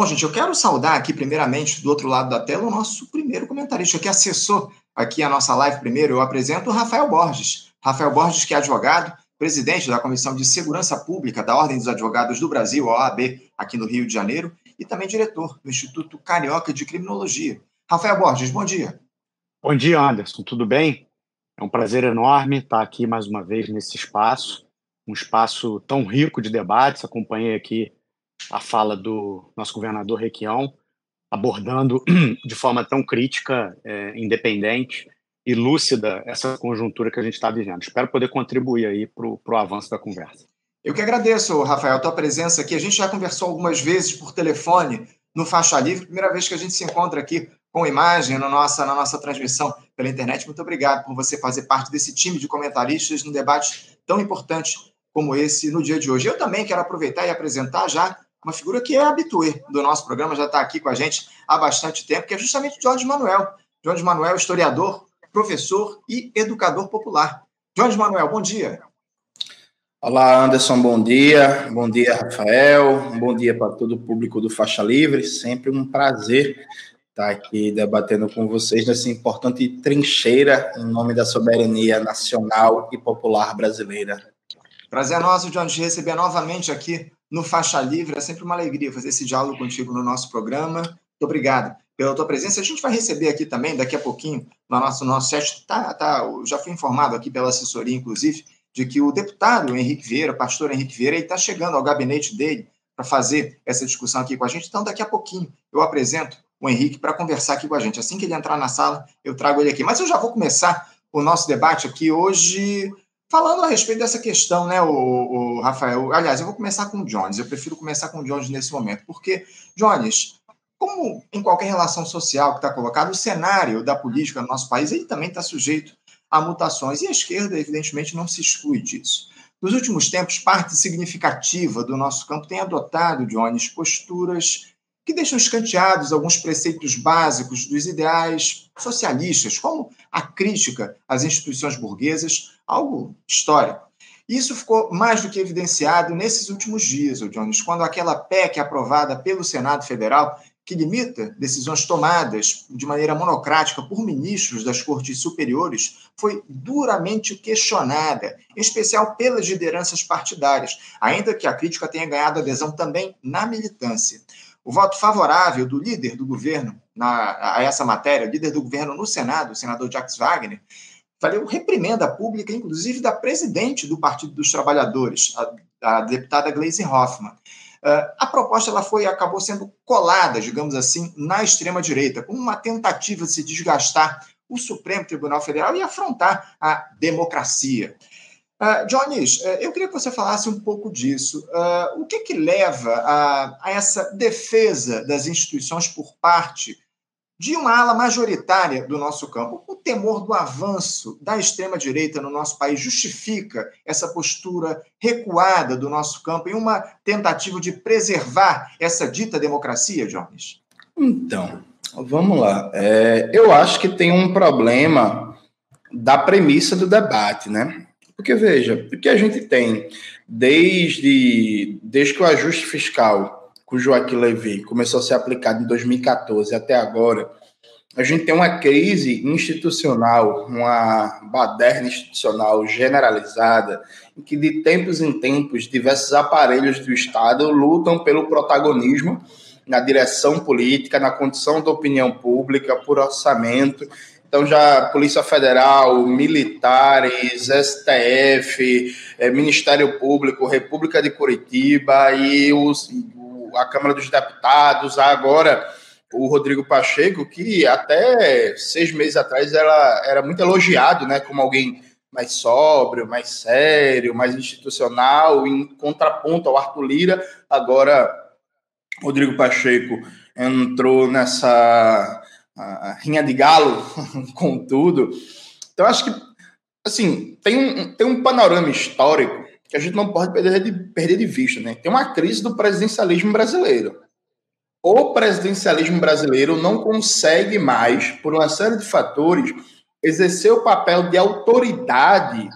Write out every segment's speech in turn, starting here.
Bom, gente, eu quero saudar aqui, primeiramente, do outro lado da tela, o nosso primeiro comentarista que acessou aqui a nossa live primeiro. Eu apresento o Rafael Borges. Rafael Borges, que é advogado, presidente da Comissão de Segurança Pública da Ordem dos Advogados do Brasil, OAB, aqui no Rio de Janeiro, e também diretor do Instituto Carioca de Criminologia. Rafael Borges, bom dia. Bom dia, Anderson. Tudo bem? É um prazer enorme estar aqui mais uma vez nesse espaço, um espaço tão rico de debates. Acompanhei aqui a fala do nosso governador Requião, abordando de forma tão crítica, é, independente e lúcida essa conjuntura que a gente está vivendo. Espero poder contribuir aí para o avanço da conversa. Eu que agradeço, Rafael, a tua presença aqui. A gente já conversou algumas vezes por telefone no Faixa Livre, primeira vez que a gente se encontra aqui com imagem na nossa, na nossa transmissão pela internet. Muito obrigado por você fazer parte desse time de comentaristas num debate tão importante como esse no dia de hoje. Eu também quero aproveitar e apresentar já uma figura que é habituê do nosso programa, já está aqui com a gente há bastante tempo, que é justamente Jorge Manuel. Jorge Manuel, historiador, professor e educador popular. Jorge Manuel, bom dia. Olá, Anderson, bom dia. Bom dia, Rafael. Bom dia para todo o público do Faixa Livre. Sempre um prazer estar aqui debatendo com vocês nessa importante trincheira em nome da soberania nacional e popular brasileira. Prazer é nosso, John, de receber novamente aqui no Faixa Livre. É sempre uma alegria fazer esse diálogo contigo no nosso programa. Muito obrigado pela tua presença. A gente vai receber aqui também, daqui a pouquinho, no nosso, no nosso chat, tá, tá, já fui informado aqui pela assessoria, inclusive, de que o deputado Henrique Vieira, pastor Henrique Vieira, está chegando ao gabinete dele para fazer essa discussão aqui com a gente. Então, daqui a pouquinho, eu apresento o Henrique para conversar aqui com a gente. Assim que ele entrar na sala, eu trago ele aqui. Mas eu já vou começar o nosso debate aqui hoje Falando a respeito dessa questão, né, o, o, Rafael, aliás, eu vou começar com o Jones, eu prefiro começar com o Jones nesse momento, porque, Jones, como em qualquer relação social que está colocado, o cenário da política no nosso país ele também está sujeito a mutações, e a esquerda, evidentemente, não se exclui disso. Nos últimos tempos, parte significativa do nosso campo tem adotado, Jones, posturas que deixam escanteados alguns preceitos básicos dos ideais socialistas, como a crítica às instituições burguesas, algo histórico. Isso ficou mais do que evidenciado nesses últimos dias, Jones, quando aquela PEC aprovada pelo Senado Federal, que limita decisões tomadas de maneira monocrática por ministros das cortes superiores, foi duramente questionada, em especial pelas lideranças partidárias, ainda que a crítica tenha ganhado adesão também na militância. O voto favorável do líder do governo na, a essa matéria, o líder do governo no Senado, o senador Jacques Wagner, valeu reprimenda pública, inclusive da presidente do Partido dos Trabalhadores, a, a deputada Gleisi Hoffmann. Uh, a proposta ela foi acabou sendo colada, digamos assim, na extrema direita, como uma tentativa de se desgastar o Supremo Tribunal Federal e afrontar a democracia. Uh, Jones, uh, eu queria que você falasse um pouco disso. Uh, o que, que leva a, a, essa defesa das instituições por parte de uma ala majoritária do nosso campo? O temor do avanço da extrema-direita no nosso país justifica essa postura recuada do nosso campo em uma tentativa de preservar essa dita democracia, Jones? Então, vamos lá. É, eu acho que tem um problema da premissa do debate, né? Porque, veja, o que a gente tem desde, desde que o ajuste fiscal com Joaquim Levy começou a ser aplicado em 2014 até agora, a gente tem uma crise institucional, uma baderna institucional generalizada, em que de tempos em tempos diversos aparelhos do Estado lutam pelo protagonismo na direção política, na condição da opinião pública, por orçamento, então, já Polícia Federal, militares, STF, é, Ministério Público, República de Curitiba e os, a Câmara dos Deputados, agora o Rodrigo Pacheco, que até seis meses atrás era, era muito elogiado né, como alguém mais sóbrio, mais sério, mais institucional, em contraponto ao Arthur Lira. Agora, Rodrigo Pacheco entrou nessa rinha de galo com tudo. Então, acho que, assim, tem um, tem um panorama histórico que a gente não pode perder de, perder de vista, né? Tem uma crise do presidencialismo brasileiro. O presidencialismo brasileiro não consegue mais, por uma série de fatores, exercer o papel de autoridade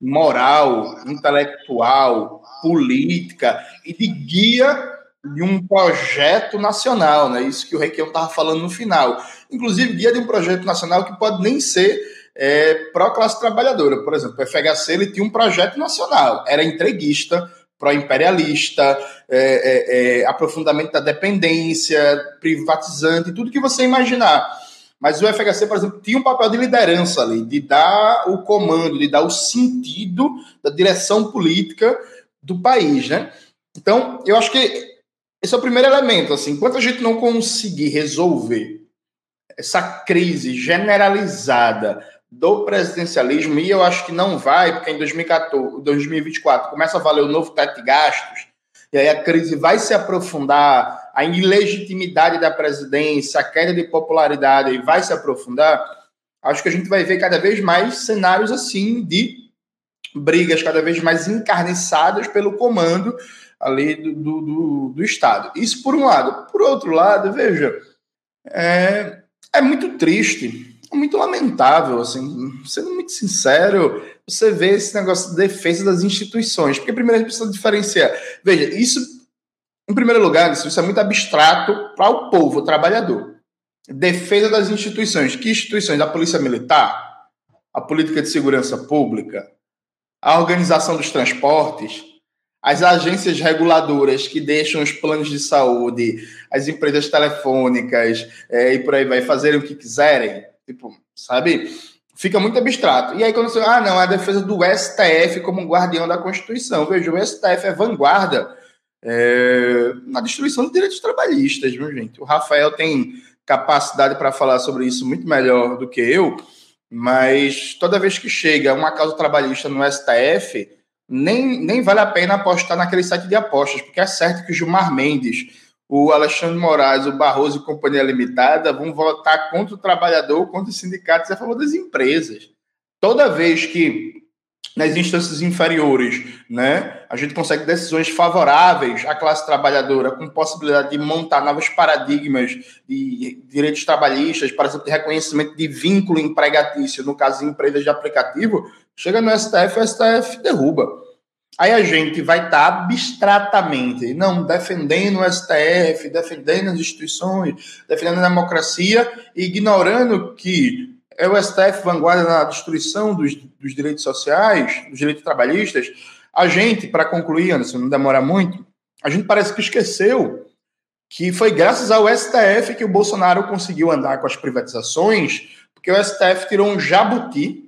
moral, intelectual, política e de guia de um projeto nacional, né? Isso que o Requião estava falando no final. Inclusive, guia de um projeto nacional que pode nem ser é, pró-classe trabalhadora. Por exemplo, o FHC ele tinha um projeto nacional, era entreguista, pró-imperialista, é, é, é, aprofundamento da dependência, privatizante, tudo que você imaginar. Mas o FHC, por exemplo, tinha um papel de liderança ali, de dar o comando, de dar o sentido da direção política do país, né? Então, eu acho que esse é o primeiro elemento, assim, enquanto a gente não conseguir resolver essa crise generalizada do presidencialismo, e eu acho que não vai, porque em 2014, 2024 começa a valer o novo teto de gastos, e aí a crise vai se aprofundar, a ilegitimidade da presidência, a queda de popularidade vai se aprofundar, acho que a gente vai ver cada vez mais cenários assim de brigas cada vez mais encarniçadas pelo comando ali do, do, do, do Estado. Isso por um lado. Por outro lado, veja, é, é muito triste muito lamentável, assim, sendo muito sincero, você vê esse negócio de defesa das instituições, porque primeiro a gente precisa diferenciar. Veja, isso, em primeiro lugar, isso é muito abstrato para o povo, o trabalhador. Defesa das instituições. Que instituições? A Polícia Militar, a Política de Segurança Pública, a Organização dos Transportes, as agências reguladoras que deixam os planos de saúde, as empresas telefônicas é, e por aí vai fazerem o que quiserem Tipo, sabe? Fica muito abstrato. E aí, quando você. Ah, não, é a defesa do STF como guardião da Constituição. Veja, o STF é vanguarda é, na destruição dos direitos trabalhistas, viu, gente? O Rafael tem capacidade para falar sobre isso muito melhor do que eu, mas toda vez que chega uma causa trabalhista no STF, nem, nem vale a pena apostar naquele site de apostas, porque é certo que o Gilmar Mendes o Alexandre Moraes, o Barroso e Companhia Limitada vão votar contra o trabalhador, contra os sindicatos a favor das empresas. Toda vez que nas instâncias inferiores, né, a gente consegue decisões favoráveis à classe trabalhadora, com possibilidade de montar novos paradigmas de direitos trabalhistas, por exemplo, de reconhecimento de vínculo empregatício, no caso de empresas de aplicativo, chega no STF, o STF derruba. Aí a gente vai estar tá abstratamente, não defendendo o STF, defendendo as instituições, defendendo a democracia, ignorando que é o STF vanguarda na destruição dos, dos direitos sociais, dos direitos trabalhistas. A gente, para concluir, Anderson, não demora muito, a gente parece que esqueceu que foi graças ao STF que o Bolsonaro conseguiu andar com as privatizações, porque o STF tirou um jabuti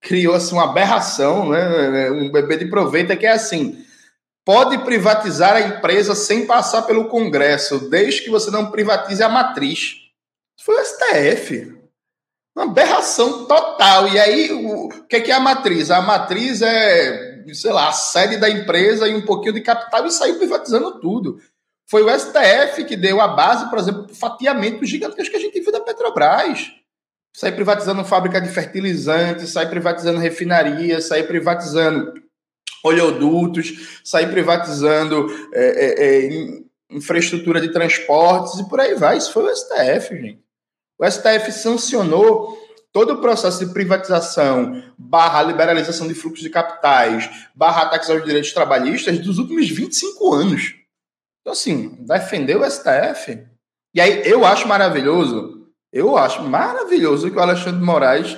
criou-se assim, uma aberração, né? um bebê de proveito, é que é assim, pode privatizar a empresa sem passar pelo Congresso, desde que você não privatize a matriz. Foi o STF. Uma aberração total. E aí, o, o que é, que é a matriz? A matriz é, sei lá, a sede da empresa e um pouquinho de capital e saiu privatizando tudo. Foi o STF que deu a base, por exemplo, fatiamento gigantesco que a gente viu da Petrobras sai privatizando fábrica de fertilizantes, sai privatizando refinarias, sai privatizando oleodutos, sai privatizando é, é, é, infraestrutura de transportes e por aí vai. Isso foi o STF, gente. O STF sancionou todo o processo de privatização barra liberalização de fluxos de capitais, barra ataques aos direitos trabalhistas dos últimos 25 anos. Então, assim, defender o STF. E aí, eu acho maravilhoso eu acho maravilhoso que o Alexandre Moraes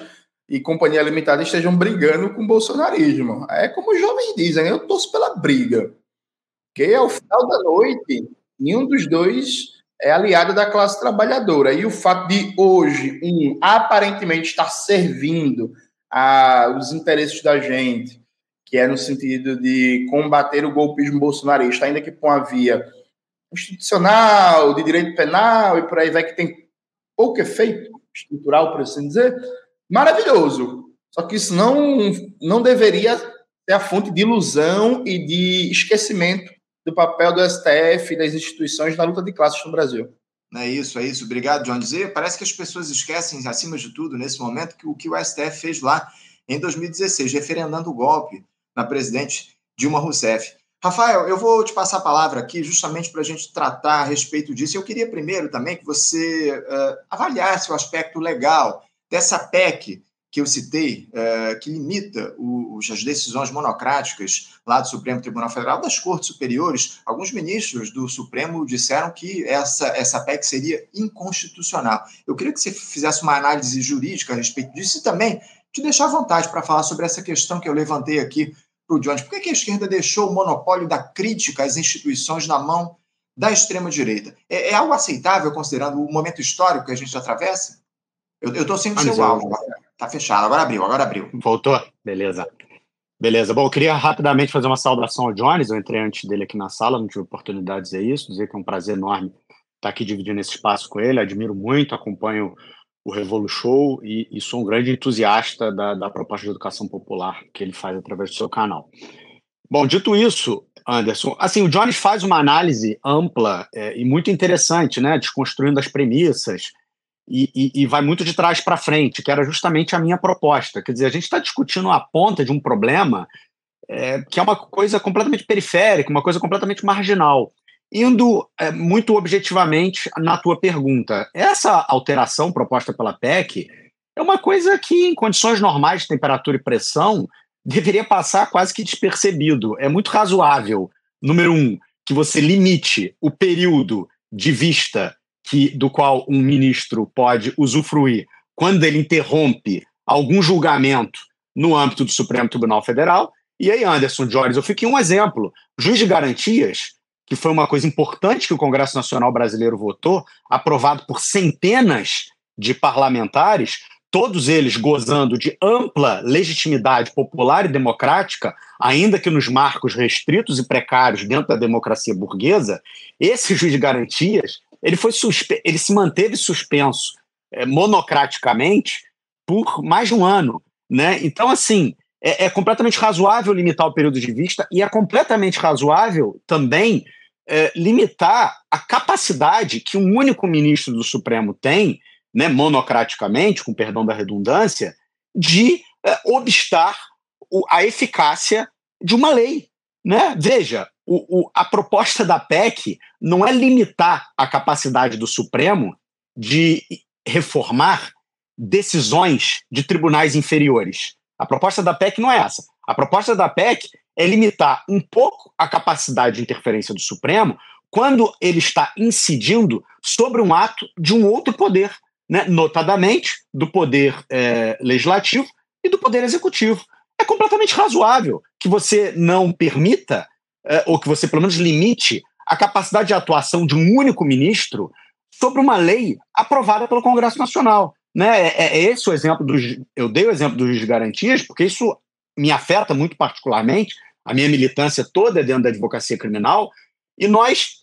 e Companhia Limitada estejam brigando com o bolsonarismo. É como os jovens dizem, eu torço pela briga. Que ao final da noite, nenhum dos dois é aliado da classe trabalhadora. E o fato de hoje um aparentemente estar servindo aos interesses da gente, que é no sentido de combater o golpismo bolsonarista, ainda que por uma via institucional, de direito penal e por aí vai, que tem pouco efeito estrutural, por assim dizer, maravilhoso. Só que isso não, não deveria ser a fonte de ilusão e de esquecimento do papel do STF e das instituições na luta de classes no Brasil. É isso, é isso. Obrigado, John. Dizer, parece que as pessoas esquecem, acima de tudo, nesse momento, que o que o STF fez lá em 2016, referendando o golpe na presidente Dilma Rousseff. Rafael, eu vou te passar a palavra aqui justamente para a gente tratar a respeito disso. Eu queria primeiro também que você uh, avaliasse o aspecto legal dessa PEC que eu citei, é, que limita os, as decisões monocráticas lá do Supremo Tribunal Federal, das Cortes Superiores, alguns ministros do Supremo disseram que essa, essa PEC seria inconstitucional. Eu queria que você fizesse uma análise jurídica a respeito disso e também te deixar à vontade para falar sobre essa questão que eu levantei aqui para o Jones. Por que a esquerda deixou o monopólio da crítica às instituições na mão da extrema-direita? É, é, algo aceitável, considerando o momento histórico que a gente atravessa? Eu estou sem o seu áudio. Está fechado, agora abriu, agora abriu. Voltou? Beleza. Beleza. Bom, eu queria rapidamente fazer uma saudação ao Jones. Eu entrei antes dele aqui na sala, não tive oportunidade de dizer isso, dizer que é um prazer enorme estar aqui dividindo esse espaço com ele. Admiro muito, acompanho o Revolu Show e, e sou um grande entusiasta da, da proposta de educação popular que ele faz através do seu canal. Bom, dito isso, Anderson, assim, o Jones faz uma análise ampla é, e muito interessante, né, desconstruindo as premissas, e, e, e vai muito de trás para frente, que era justamente a minha proposta. Quer dizer, a gente está discutindo a ponta de um problema é, que é uma coisa completamente periférica, uma coisa completamente marginal. Indo é, muito objetivamente na tua pergunta, essa alteração proposta pela PEC é uma coisa que, em condições normais de temperatura e pressão, deveria passar quase que despercebido. É muito razoável, número um, que você limite o período de vista que, do qual um ministro pode usufruir quando ele interrompe algum julgamento no âmbito do Supremo Tribunal Federal. E aí, Anderson Jones, eu fiquei um exemplo. Juiz de garantias, que foi uma coisa importante que o Congresso Nacional Brasileiro votou, aprovado por centenas de parlamentares, todos eles gozando de ampla legitimidade popular e democrática, ainda que nos marcos restritos e precários dentro da democracia burguesa, esse juiz de garantias ele foi ele se manteve suspenso é, monocraticamente por mais de um ano, né? Então, assim, é, é, completamente razoável limitar o período de vista e é completamente razoável também é, limitar a capacidade que um único ministro do Supremo tem, né, monocraticamente, com perdão da redundância, de é, obstar o, a eficácia de uma lei. Né? Veja, o, o, a proposta da PEC não é limitar a capacidade do Supremo de reformar decisões de tribunais inferiores. A proposta da PEC não é essa. A proposta da PEC é limitar um pouco a capacidade de interferência do Supremo quando ele está incidindo sobre um ato de um outro poder, né? notadamente do poder é, legislativo e do poder executivo. É completamente razoável que você não permita é, ou que você pelo menos limite a capacidade de atuação de um único ministro sobre uma lei aprovada pelo Congresso Nacional. Né? É, é esse o exemplo dos. Eu dei o exemplo dos garantias, porque isso me afeta muito particularmente. A minha militância toda é dentro da advocacia criminal, e nós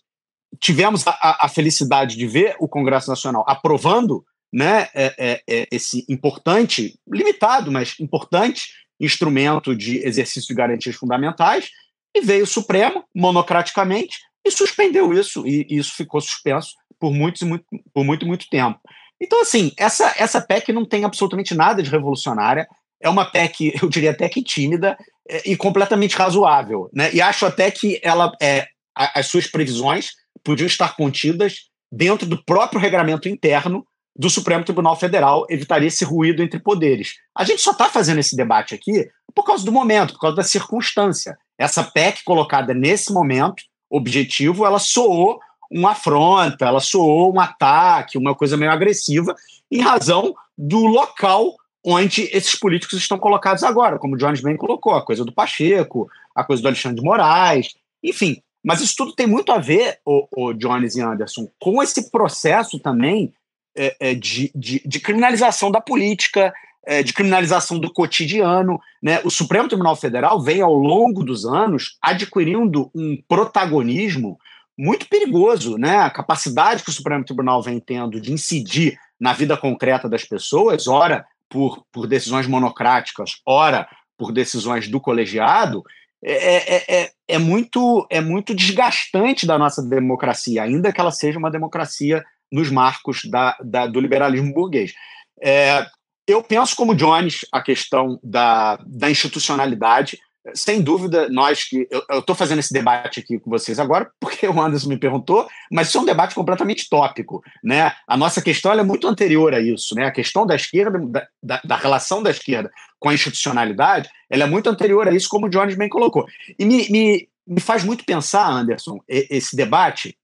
tivemos a, a felicidade de ver o Congresso Nacional aprovando né, é, é, é, esse importante, limitado, mas importante instrumento de exercício de garantias fundamentais, e veio o Supremo, monocraticamente, e suspendeu isso, e isso ficou suspenso por, muitos, muito, por muito, muito tempo. Então, assim, essa, essa PEC não tem absolutamente nada de revolucionária, é uma PEC, eu diria até que tímida, é, e completamente razoável. Né? E acho até que ela, é, as suas previsões podiam estar contidas dentro do próprio regramento interno do Supremo Tribunal Federal, evitaria esse ruído entre poderes. A gente só está fazendo esse debate aqui por causa do momento, por causa da circunstância. Essa PEC colocada nesse momento, objetivo, ela soou uma afronta, ela soou um ataque, uma coisa meio agressiva, em razão do local onde esses políticos estão colocados agora, como o Jones bem colocou, a coisa do Pacheco, a coisa do Alexandre de Moraes, enfim. Mas isso tudo tem muito a ver, o, o Jones e Anderson, com esse processo também é, é, de, de, de, criminalização da política, é, de criminalização do cotidiano. Né? O Supremo Tribunal Federal vem, ao longo dos anos, adquirindo um protagonismo muito perigoso. Né? A capacidade que o Supremo Tribunal vem tendo de incidir na vida concreta das pessoas, ora por, por decisões monocráticas, ora por decisões do colegiado, é, é, é, é, muito, é muito desgastante da nossa democracia, ainda que ela seja uma democracia nos marcos da, da do liberalismo burguês. É, eu penso como Jones a questão da, da institucionalidade. Sem dúvida, nós que. Eu estou fazendo esse debate aqui com vocês agora porque o Anderson me perguntou, mas isso é um debate completamente tópico. Né? A nossa questão é muito anterior a isso. Né? A questão da esquerda, da, da, relação da esquerda com a institucionalidade, ela é muito anterior a isso, como o Jones bem colocou. E me, me, me faz muito pensar, Anderson, esse debate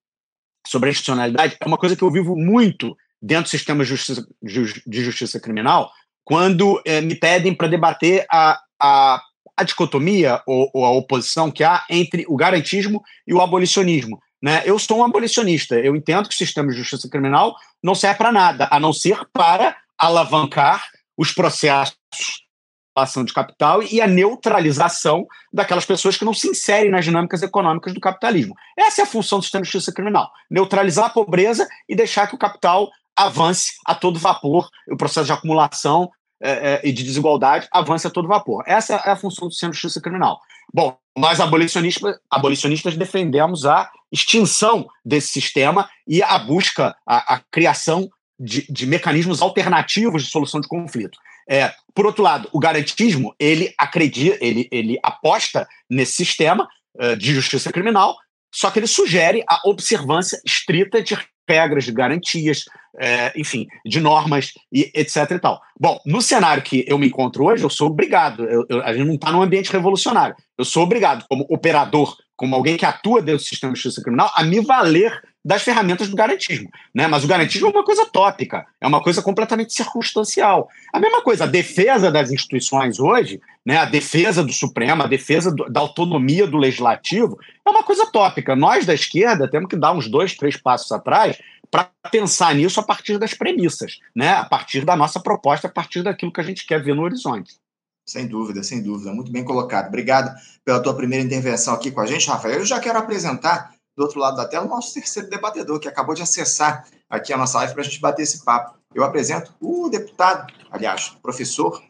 sobre a institucionalidade é uma coisa que eu vivo muito dentro do sistema de justiça, de justiça criminal, quando é, me pedem para debater a, a a dicotomia ou, ou, a oposição que há entre o garantismo e o abolicionismo. Né? Eu sou um abolicionista. Eu entendo que o sistema de justiça criminal não serve para nada, a não ser para alavancar os processos de ação de capital e a neutralização daquelas pessoas que não se inserem nas dinâmicas econômicas do capitalismo. Essa é a função do sistema de justiça criminal: neutralizar a pobreza e deixar que o capital avance a todo vapor, o processo de acumulação é, é, e de desigualdade avance a todo vapor. Essa é a função do sistema de justiça criminal. Bom, nós abolicionistas, abolicionistas defendemos a extinção desse sistema e a busca, a, a criação de, de, mecanismos alternativos de solução de conflito. É, por outro lado, o garantismo ele acredita, ele, ele aposta nesse sistema uh, de justiça criminal, só que ele sugere a observância estrita de regras, de garantias, é, enfim, de normas e etc e tal. Bom, no cenário que eu me encontro hoje, eu sou obrigado, eu, eu, a gente não está num ambiente revolucionário, eu sou obrigado, como operador, como alguém que atua dentro do sistema de justiça criminal, a me valer das ferramentas do garantismo. Né? Mas o garantismo é uma coisa tópica, é uma coisa completamente circunstancial. A mesma coisa, a defesa das instituições hoje, né, a defesa do Supremo, a defesa do, da autonomia do legislativo, é uma coisa tópica. Nós da esquerda temos que dar uns dois, três passos atrás para pensar nisso a partir das premissas, né? a partir da nossa proposta, a partir daquilo que a gente quer ver no horizonte. Sem dúvida, sem dúvida. Muito bem colocado. Obrigado pela tua primeira intervenção aqui com a gente, Rafael. Eu já quero apresentar do outro lado da tela o nosso terceiro debatedor, que acabou de acessar aqui a nossa live para a gente bater esse papo. Eu apresento o deputado, aliás, professor,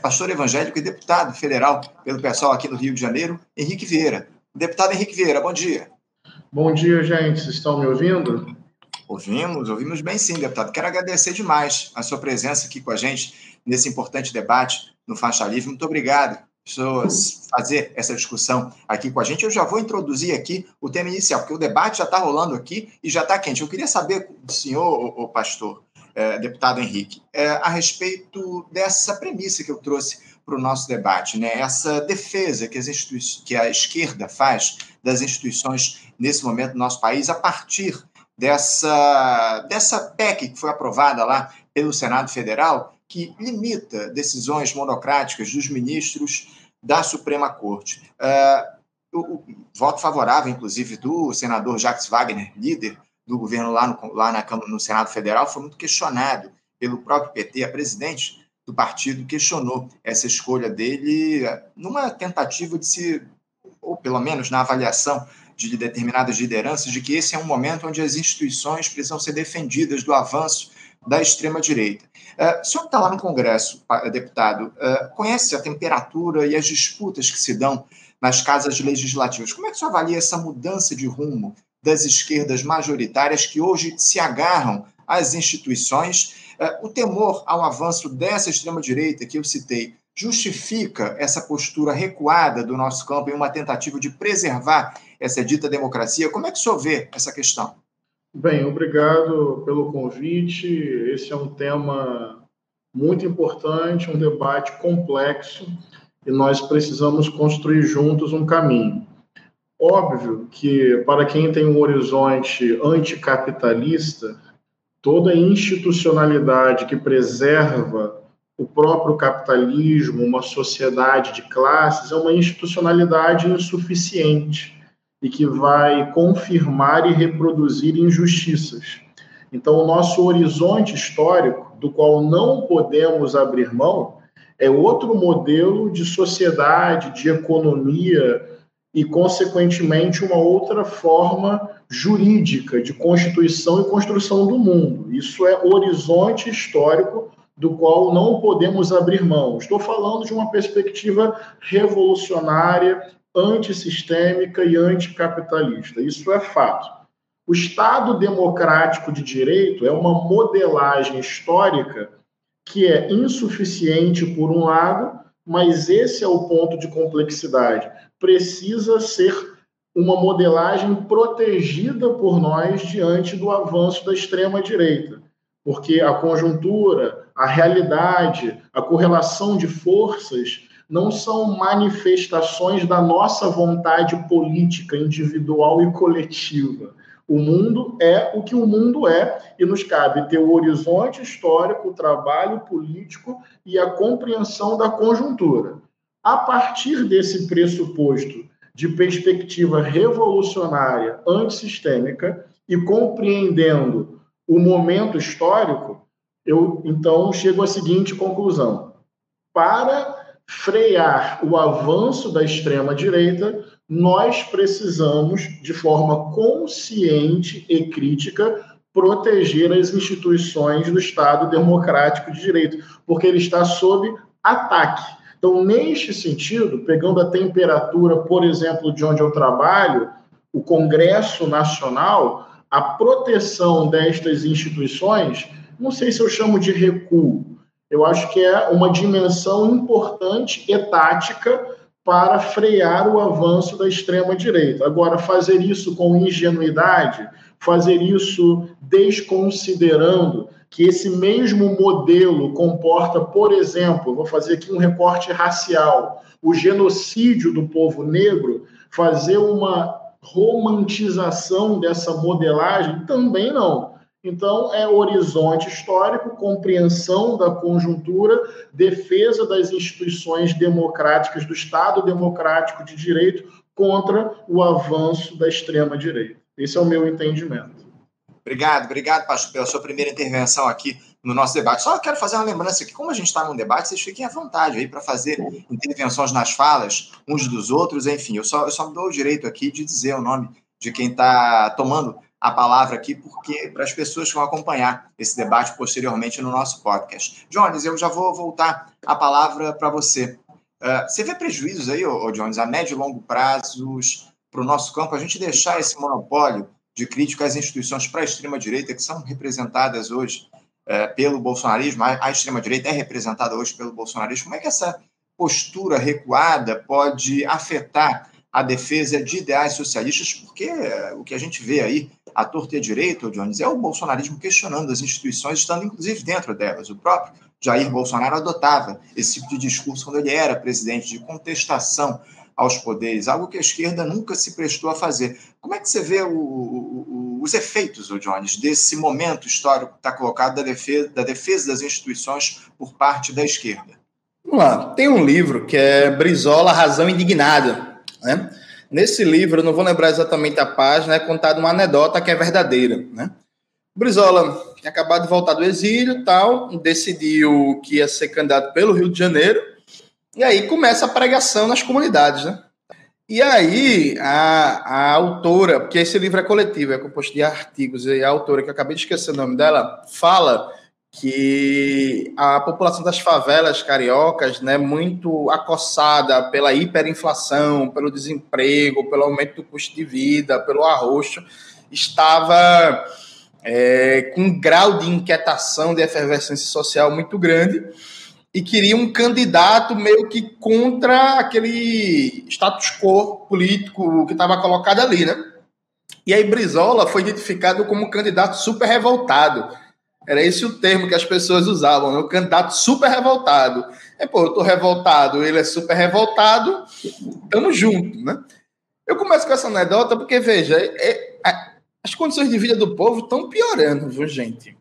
pastor evangélico e deputado federal pelo pessoal aqui no Rio de Janeiro, Henrique Vieira. Deputado Henrique Vieira, bom dia. Bom dia, gente. Vocês estão me ouvindo? Ouvimos, ouvimos bem sim, deputado. Quero agradecer demais a sua presença aqui com a gente nesse importante debate no Faixa Livre. Muito obrigado pessoas fazer essa discussão aqui com a gente. Eu já vou introduzir aqui o tema inicial, porque o debate já está rolando aqui e já está quente. Eu queria saber do senhor, o, pastor, é, deputado Henrique, é, a respeito dessa premissa que eu trouxe para o nosso debate, né? essa defesa que, que a esquerda faz das instituições nesse momento no nosso país a partir dessa, dessa PEC que foi aprovada lá pelo Senado Federal que limita decisões monocráticas dos ministros da Suprema Corte. Uh, o, o, voto favorável, inclusive, do senador Jacques Wagner, líder do governo lá no, lá na, no Senado Federal, foi muito questionado pelo próprio PT, a presidente do partido questionou essa escolha dele numa tentativa de se, ou pelo menos na avaliação de determinadas lideranças, de que esse é um momento onde as instituições precisam ser defendidas do avanço da extrema-direita. Uh, o senhor está lá no Congresso, deputado, uh, conhece a temperatura e as disputas que se dão nas casas legislativas. Como é que o senhor avalia essa mudança de rumo das esquerdas majoritárias que hoje se agarram às instituições? Uh, o temor ao avanço dessa extrema-direita que eu citei justifica essa postura recuada do nosso campo em uma tentativa de preservar essa dita democracia? Como é que o senhor vê essa questão? Bem, obrigado pelo convite. Esse é um tema muito importante, um debate complexo e nós precisamos construir juntos um caminho. Óbvio que, para quem tem um horizonte anticapitalista, toda institucionalidade que preserva o próprio capitalismo, uma sociedade de classes, é uma institucionalidade insuficiente e que vai confirmar e reproduzir injustiças. Então, o nosso horizonte histórico, do qual não podemos abrir mão, é outro modelo de sociedade, de economia e, consequentemente, uma outra forma jurídica de constituição e construção do mundo. Isso é horizonte histórico do qual não podemos abrir mão. Estou falando de uma perspectiva revolucionária antissistêmica e anticapitalista. Isso é fato. O Estado democrático de direito é uma modelagem histórica que é insuficiente, por um lado, mas esse é o ponto de complexidade. Precisa ser uma modelagem protegida por nós diante do avanço da extrema-direita, porque a conjuntura, a realidade, a correlação de forças não são manifestações da nossa vontade política individual e coletiva. O mundo é o que o mundo é e nos cabe ter o horizonte histórico, o trabalho político e a compreensão da conjuntura. A partir desse pressuposto de perspectiva revolucionária, antissistêmica e compreendendo o momento histórico, eu então chego à seguinte conclusão: para frear o avanço da extrema direita, nós precisamos, de forma consciente e crítica, proteger as instituições do Estado democrático de direito, porque ele está sob ataque. Então, neste sentido, pegando a temperatura, por exemplo, de onde eu trabalho, o Congresso Nacional, a proteção destas instituições, não sei se eu chamo de recuo, eu acho que é uma dimensão importante e tática para frear o avanço da extrema-direita. Agora, fazer isso com ingenuidade, fazer isso desconsiderando que esse mesmo modelo comporta, por exemplo, vou fazer aqui um recorte racial, o genocídio do povo negro, fazer uma romantização dessa modelagem, também não. Então, é horizonte histórico, compreensão da conjuntura, defesa das instituições democráticas, do Estado democrático de direito contra o avanço da extrema-direita. Esse é o meu entendimento. Obrigado, obrigado, pastor, pela sua primeira intervenção aqui no nosso debate. Só quero fazer uma lembrança aqui, como a gente está num debate, vocês fiquem à vontade aí para fazer intervenções nas falas uns dos outros, enfim, eu só, eu só me dou o direito aqui de dizer o nome de quem está tomando a palavra aqui, porque para as pessoas que vão acompanhar esse debate posteriormente no nosso podcast. Jones, eu já vou voltar a palavra para você. Uh, você vê prejuízos aí, ô, Jones, a médio e longo prazos para o nosso campo, a gente deixar esse monopólio de crítica às instituições para a extrema-direita, que são representadas hoje uh, pelo bolsonarismo, a, a extrema-direita é representada hoje pelo bolsonarismo, como é que essa postura recuada pode afetar a defesa de ideais socialistas, porque o que a gente vê aí, a torta a direita, Jones, é o bolsonarismo questionando as instituições, estando inclusive dentro delas. O próprio Jair Bolsonaro adotava esse tipo de discurso quando ele era presidente, de contestação aos poderes, algo que a esquerda nunca se prestou a fazer. Como é que você vê o, o, os efeitos, Jones, desse momento histórico que está colocado da defesa, da defesa das instituições por parte da esquerda? Vamos lá, tem um livro que é Brizola, Razão Indignada, né? Nesse livro, eu não vou lembrar exatamente a página, é contada uma anedota que é verdadeira. Né? Brizola tinha acabado de voltar do exílio tal, decidiu que ia ser candidato pelo Rio de Janeiro, e aí começa a pregação nas comunidades. Né? E aí, a, a autora, porque esse livro é coletivo, é composto de artigos, e a autora, que eu acabei de esquecer o nome dela, fala que a população das favelas cariocas, né, muito acossada pela hiperinflação, pelo desemprego, pelo aumento do custo de vida, pelo arroxo, estava é, com um grau de inquietação, de efervescência social muito grande e queria um candidato meio que contra aquele status quo político que estava colocado ali, né? E aí Brizola foi identificado como um candidato super revoltado, era esse o termo que as pessoas usavam, né? o candidato super revoltado. É, pô, eu tô revoltado, ele é super revoltado, tamo junto, né? Eu começo com essa anedota porque, veja, é, é, as condições de vida do povo estão piorando, viu, gente?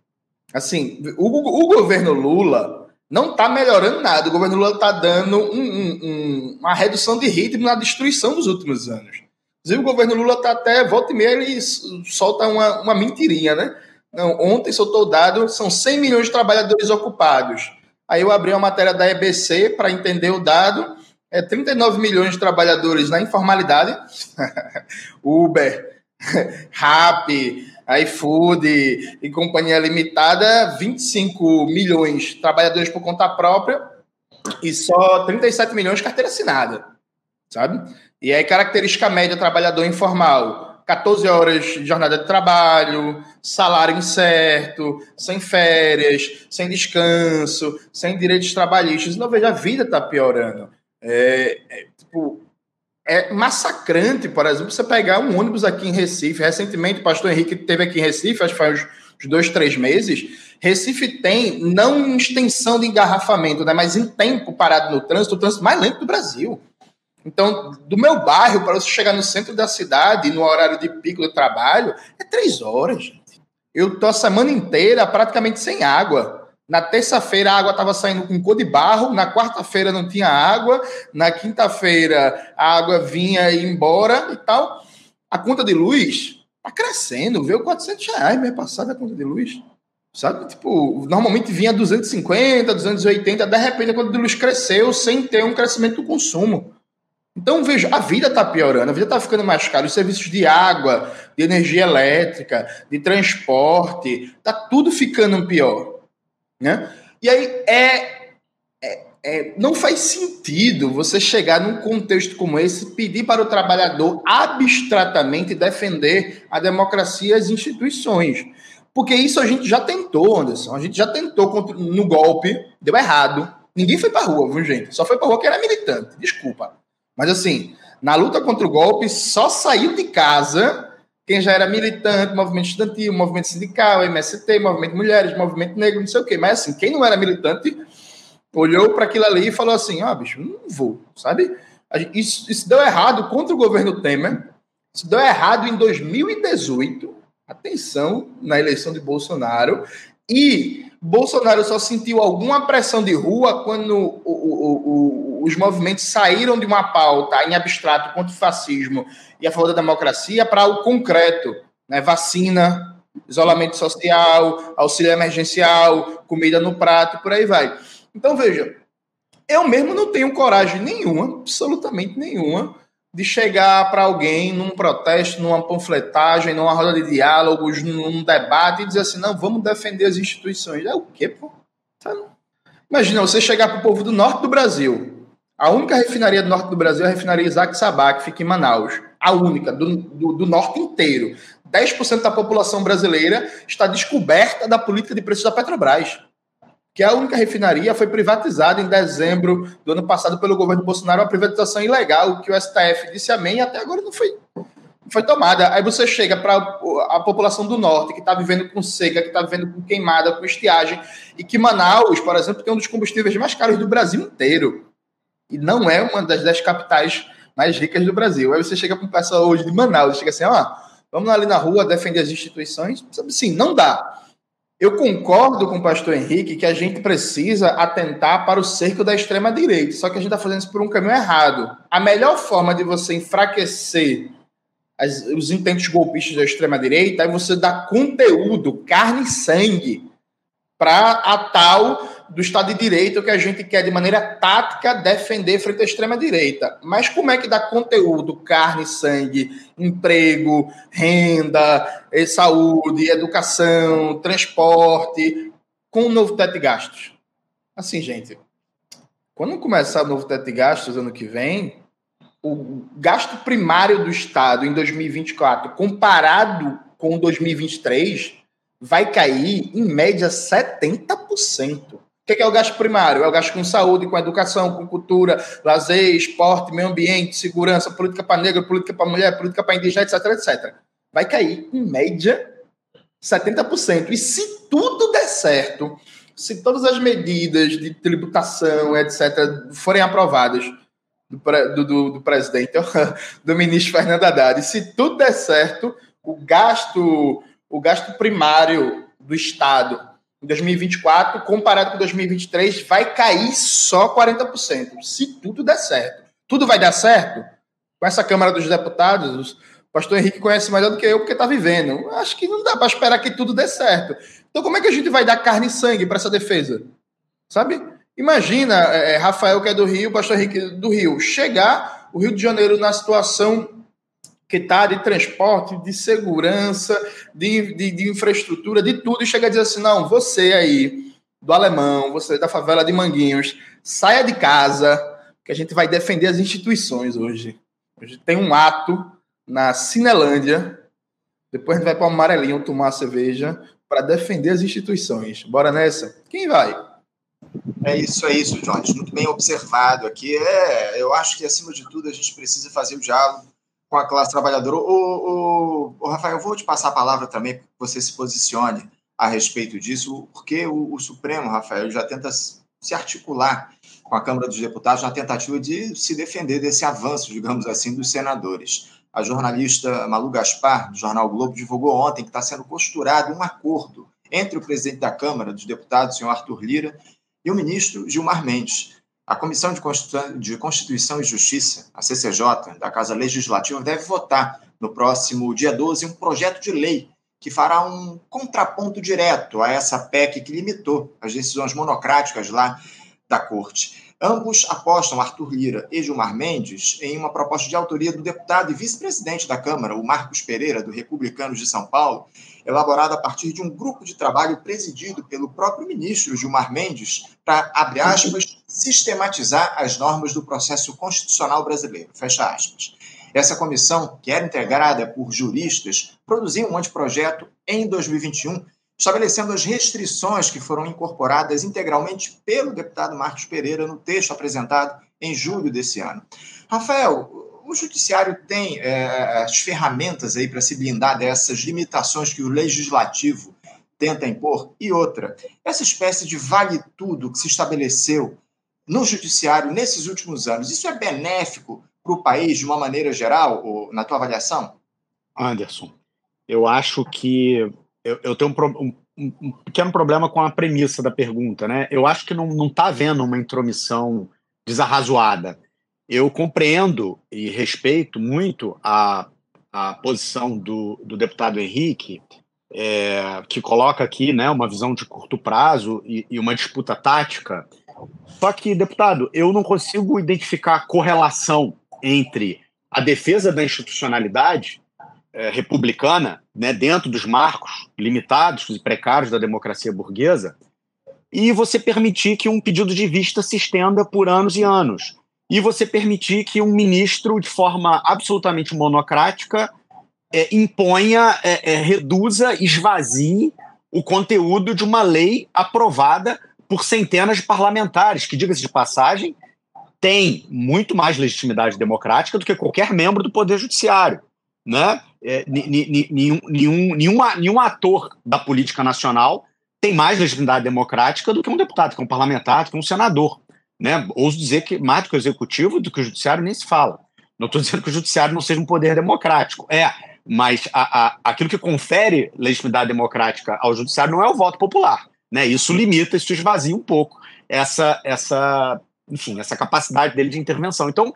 Assim, o, o governo Lula não está melhorando nada. O governo Lula está dando um, um, um, uma redução de ritmo na destruição dos últimos anos. Inclusive, o governo Lula está até, volta e meia, ele solta uma, uma mentirinha, né? Não, ontem soltou o dado, são 100 milhões de trabalhadores ocupados. Aí eu abri uma matéria da EBC para entender o dado. É 39 milhões de trabalhadores na informalidade. Uber, Rap, iFood e companhia limitada, 25 milhões de trabalhadores por conta própria e só 37 milhões de carteira assinada, sabe? E aí, característica média trabalhador informal, 14 horas de jornada de trabalho, salário incerto, sem férias, sem descanso, sem direitos trabalhistas. Não veja, a vida está piorando. É, é, tipo, é massacrante, por exemplo, você pegar um ônibus aqui em Recife. Recentemente, o pastor Henrique teve aqui em Recife, acho que faz uns dois, três meses. Recife tem, não em extensão de engarrafamento, né, mas em tempo parado no trânsito, o trânsito mais lento do Brasil. Então, do meu bairro, para você chegar no centro da cidade, no horário de pico do trabalho, é três horas, gente. Eu tô a semana inteira praticamente sem água. Na terça-feira a água estava saindo com cor de barro, na quarta-feira não tinha água, na quinta-feira a água vinha e embora e tal. A conta de luz tá crescendo, veio 400 reais mês passado a conta de luz. Sabe? Tipo, normalmente vinha 250, 280, de repente a conta de luz cresceu sem ter um crescimento do consumo. Então, veja, a vida está piorando, a vida está ficando mais cara, os serviços de água, de energia elétrica, de transporte, está tudo ficando pior. Né? E aí é, é, é, não faz sentido você chegar num contexto como esse, pedir para o trabalhador abstratamente defender a democracia e as instituições. Porque isso a gente já tentou, Anderson. A gente já tentou no golpe, deu errado. Ninguém foi para rua, viu, gente? Só foi para rua que era militante. Desculpa. Mas assim, na luta contra o golpe, só saiu de casa quem já era militante, movimento estudantil, movimento sindical, MST, movimento mulheres, movimento negro, não sei o quê. Mas assim, quem não era militante olhou para aquilo ali e falou assim: ó, oh, bicho, não vou, sabe? Isso, isso deu errado contra o governo Temer. Isso deu errado em 2018. Atenção na eleição de Bolsonaro. E Bolsonaro só sentiu alguma pressão de rua quando o, o, o, os movimentos saíram de uma pauta em abstrato contra o fascismo e a favor da democracia para o concreto, né? vacina, isolamento social, auxílio emergencial, comida no prato, por aí vai. Então, veja, eu mesmo não tenho coragem nenhuma, absolutamente nenhuma, de chegar para alguém num protesto, numa panfletagem, numa roda de diálogos, num debate e dizer assim: não, vamos defender as instituições. É o quê, pô? Imagina você chegar para o povo do norte do Brasil. A única refinaria do norte do Brasil é a refinaria Isaac Sabá, que fica em Manaus. A única, do, do, do norte inteiro. 10% da população brasileira está descoberta da política de preços da Petrobras que a única refinaria foi privatizada em dezembro do ano passado pelo governo Bolsonaro, uma privatização ilegal, que o STF disse amém e até agora não foi, não foi tomada. Aí você chega para a população do norte, que está vivendo com seca, que está vivendo com queimada, com estiagem, e que Manaus, por exemplo, tem um dos combustíveis mais caros do Brasil inteiro. E não é uma das dez capitais mais ricas do Brasil. Aí você chega para um pessoal hoje de Manaus, chega assim, ó, vamos ali na rua defender as instituições. Sim, não dá. Eu concordo com o pastor Henrique que a gente precisa atentar para o cerco da extrema-direita, só que a gente está fazendo isso por um caminho errado. A melhor forma de você enfraquecer as, os intentos golpistas da extrema-direita é você dar conteúdo, carne e sangue para a tal do Estado de Direito que a gente quer, de maneira tática, defender frente à extrema-direita. Mas como é que dá conteúdo, carne, sangue, emprego, renda, eh, saúde, educação, transporte, com o novo teto de gastos? Assim, gente, quando começar o novo teto de gastos ano que vem, o gasto primário do Estado em 2024, comparado com 2023, vai cair em média 70%. O que é o gasto primário? É o gasto com saúde, com educação, com cultura, lazer, esporte, meio ambiente, segurança, política para negro, política para mulher, política para indígena, etc, etc. Vai cair, em média, 70%. E se tudo der certo, se todas as medidas de tributação, etc., forem aprovadas do, do, do presidente, do ministro Fernando Haddad, se tudo der certo, o gasto, o gasto primário do Estado em 2024, comparado com 2023, vai cair só 40%, se tudo der certo. Tudo vai dar certo? Com essa Câmara dos Deputados, o pastor Henrique conhece melhor do que eu, porque está vivendo. Acho que não dá para esperar que tudo dê certo. Então, como é que a gente vai dar carne e sangue para essa defesa? Sabe? Imagina, é, Rafael, que é do Rio, pastor Henrique do Rio, chegar o Rio de Janeiro na situação que está de transporte, de segurança, de, de, de, infraestrutura, de tudo, e chega a dizer assim: não, você aí, do alemão, você da favela de Manguinhos, saia de casa, que a gente vai defender as instituições hoje. Hoje tem um ato na Cinelândia. Depois a gente vai para o Amarelinho tomar cerveja para defender as instituições. Bora nessa? Quem vai? É isso, é isso, Jones. Muito bem observado aqui. É, eu acho que, acima de tudo, a gente precisa fazer o diálogo com a classe trabalhadora. O, o, o Rafael, eu vou te passar a palavra também para que você se posicione a respeito disso, porque o, o Supremo, Rafael, já tenta se articular com a Câmara dos Deputados na tentativa de se defender desse avanço, digamos assim, dos senadores. A jornalista Malu Gaspar, do jornal Globo, divulgou ontem que está sendo costurado um acordo entre o presidente da Câmara dos Deputados, senhor Arthur Lira, e o ministro Gilmar Mendes. A Comissão de Constituição e Justiça, a CCJ, da Casa Legislativa, deve votar no próximo dia 12 um projeto de lei que fará um contraponto direto a essa PEC que limitou as decisões monocráticas lá da Corte. Ambos apostam, Arthur Lira e Gilmar Mendes, em uma proposta de autoria do deputado e vice-presidente da Câmara, o Marcos Pereira, do Republicanos de São Paulo, elaborada a partir de um grupo de trabalho presidido pelo próprio ministro Gilmar Mendes para, abre aspas, sistematizar as normas do processo constitucional brasileiro, fecha aspas. Essa comissão, que era integrada por juristas, produziu um anteprojeto em 2021 estabelecendo as restrições que foram incorporadas integralmente pelo deputado Marcos Pereira no texto apresentado em julho desse ano. Rafael, o judiciário tem é, as ferramentas aí para se blindar dessas limitações que o legislativo tenta impor? E outra, essa espécie de vale tudo que se estabeleceu no judiciário nesses últimos anos, isso é benéfico para o país de uma maneira geral, ou, na tua avaliação? Anderson, eu acho que eu, eu tenho um, um, um, pequeno problema com a premissa da pergunta, né? Eu acho que não está havendo uma intromissão desarrazoada. Eu compreendo e respeito muito a, a posição do, do deputado Henrique, é, que coloca aqui né, uma visão de curto prazo e, e uma disputa tática. Só que, deputado, eu não consigo identificar correlação entre a defesa da institucionalidade é, republicana, né, dentro dos marcos limitados e precários da democracia burguesa, e você permitir que um pedido de vista se estenda por anos e anos. E você permitir que um ministro, de forma absolutamente monocrática, é, imponha, é reduza, esvazie o conteúdo de uma lei aprovada por centenas de parlamentares, que, diga-se de passagem, tem muito mais legitimidade democrática do que qualquer membro do Poder Judiciário. Né? é, nenhum, nenhum, nenhum, nenhum ator da política nacional tem mais legitimidade democrática do que um deputado, que é um parlamentar, que um senador. Né? Ouso dizer que mais do que o executivo, do que o judiciário, nem se fala. Não estou dizendo que o judiciário não seja um poder democrático. É, mas a, a, aquilo que confere legitimidade democrática ao judiciário não é o voto popular. Né? Isso limita, isso esvazia um pouco essa, essa, enfim, essa capacidade dele de intervenção. Então,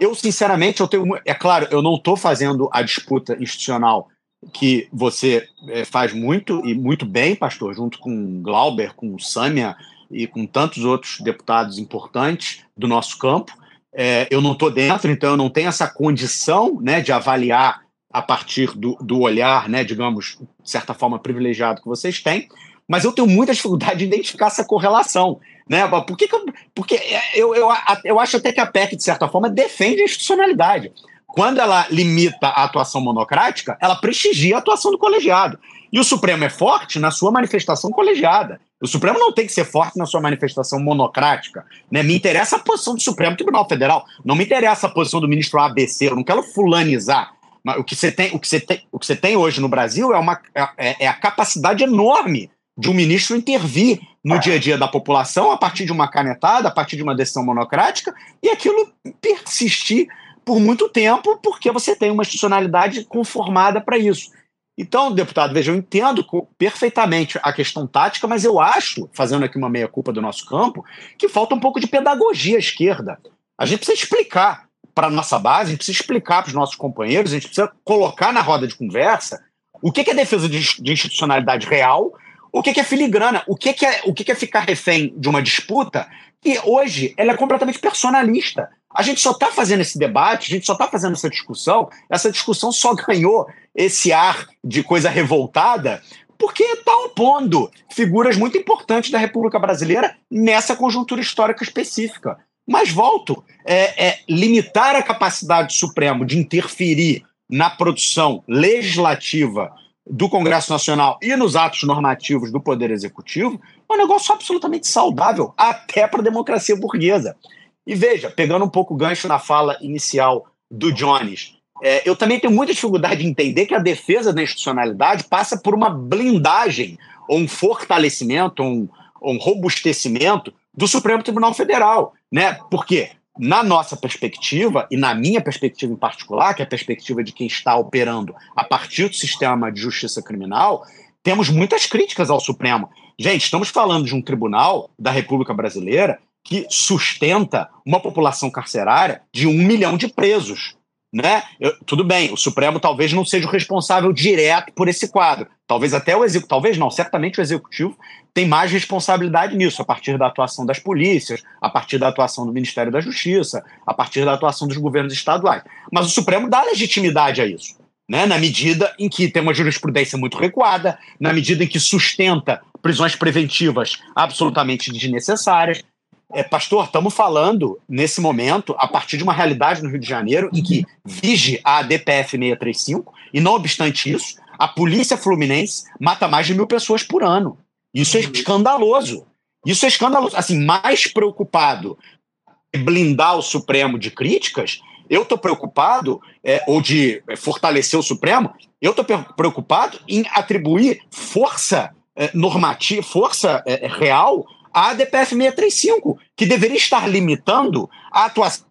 eu, sinceramente, eu tenho. É claro, eu não estou fazendo a disputa institucional que você é, faz muito e muito bem, pastor, junto com Glauber, com Sâmia e com tantos outros deputados importantes do nosso campo. É, eu não estou dentro, então eu não tenho essa condição né, de avaliar a partir do, do olhar, né, digamos, de certa forma privilegiado que vocês têm, mas eu tenho muita dificuldade de identificar essa correlação. Né? Por que, que eu, porque eu, eu, eu acho até que a PEC, de certa forma, defende a institucionalidade. Quando ela limita a atuação monocrática, ela prestigia a atuação do colegiado. E o Supremo é forte na sua manifestação colegiada. O Supremo não tem que ser forte na sua manifestação monocrática. Né? Me interessa a posição do Supremo Tribunal Federal. Não me interessa a posição do ministro ABC. Eu não quero fulanizar. Mas o que você tem, o que você tem, o que você tem hoje no Brasil é, uma, é, é a capacidade enorme de um ministro intervir no dia a dia da população a partir de uma canetada, a partir de uma decisão monocrática, e aquilo persistir por muito tempo, porque você tem uma institucionalidade conformada para isso. Então, deputado, veja, eu entendo perfeitamente a questão tática, mas eu acho, fazendo aqui uma meia-culpa do nosso campo, que falta um pouco de pedagogia à esquerda. A gente precisa explicar para a nossa base, a gente precisa explicar para os nossos companheiros, a gente precisa colocar na roda de conversa o que é defesa de institucionalidade real o que, é filigrana? O que, é, o que é ficar refém de uma disputa que hoje ela é completamente personalista? A gente só está fazendo esse debate, a gente só está fazendo essa discussão, essa discussão só ganhou esse ar de coisa revoltada porque está opondo figuras muito importantes da República Brasileira nessa conjuntura histórica específica. Mas volto, é, é, limitar a capacidade do Supremo de interferir na produção legislativa do Congresso Nacional e nos atos normativos do Poder Executivo, é um negócio absolutamente saudável, até para a democracia burguesa. E veja, pegando um pouco o gancho na fala inicial do Jones, é, eu também tenho muita dificuldade de entender que a defesa da institucionalidade passa por uma blindagem, ou um fortalecimento, um, um robustecimento do Supremo Tribunal Federal. Né? Por quê? Na nossa perspectiva, e na minha perspectiva em particular, que é a perspectiva de quem está operando a partir do sistema de justiça criminal, temos muitas críticas ao Supremo. Gente, estamos falando de um tribunal da República Brasileira que sustenta uma população carcerária de um milhão de presos né? Eu, tudo bem, o Supremo talvez não seja o responsável direto por esse quadro. Talvez até o executivo, talvez não, certamente o executivo tem mais responsabilidade nisso, a partir da atuação das polícias, a partir da atuação do Ministério da Justiça, a partir da atuação dos governos estaduais. Mas o Supremo dá legitimidade a isso. Né, na medida em que tem uma jurisprudência muito recuada, na medida em que sustenta prisões preventivas absolutamente desnecessárias, é, pastor, estamos falando, nesse momento, a partir de uma realidade no Rio de Janeiro em que vige a DPF 635, e não obstante isso, a polícia fluminense mata mais de mil pessoas por ano. Isso é escandaloso. Isso é escandaloso. Assim, mais preocupado em blindar o Supremo de críticas, eu estou preocupado, é, ou de fortalecer o Supremo, eu estou preocupado em atribuir força é, normativa, força é, real a DPF 635, que deveria estar limitando a atuação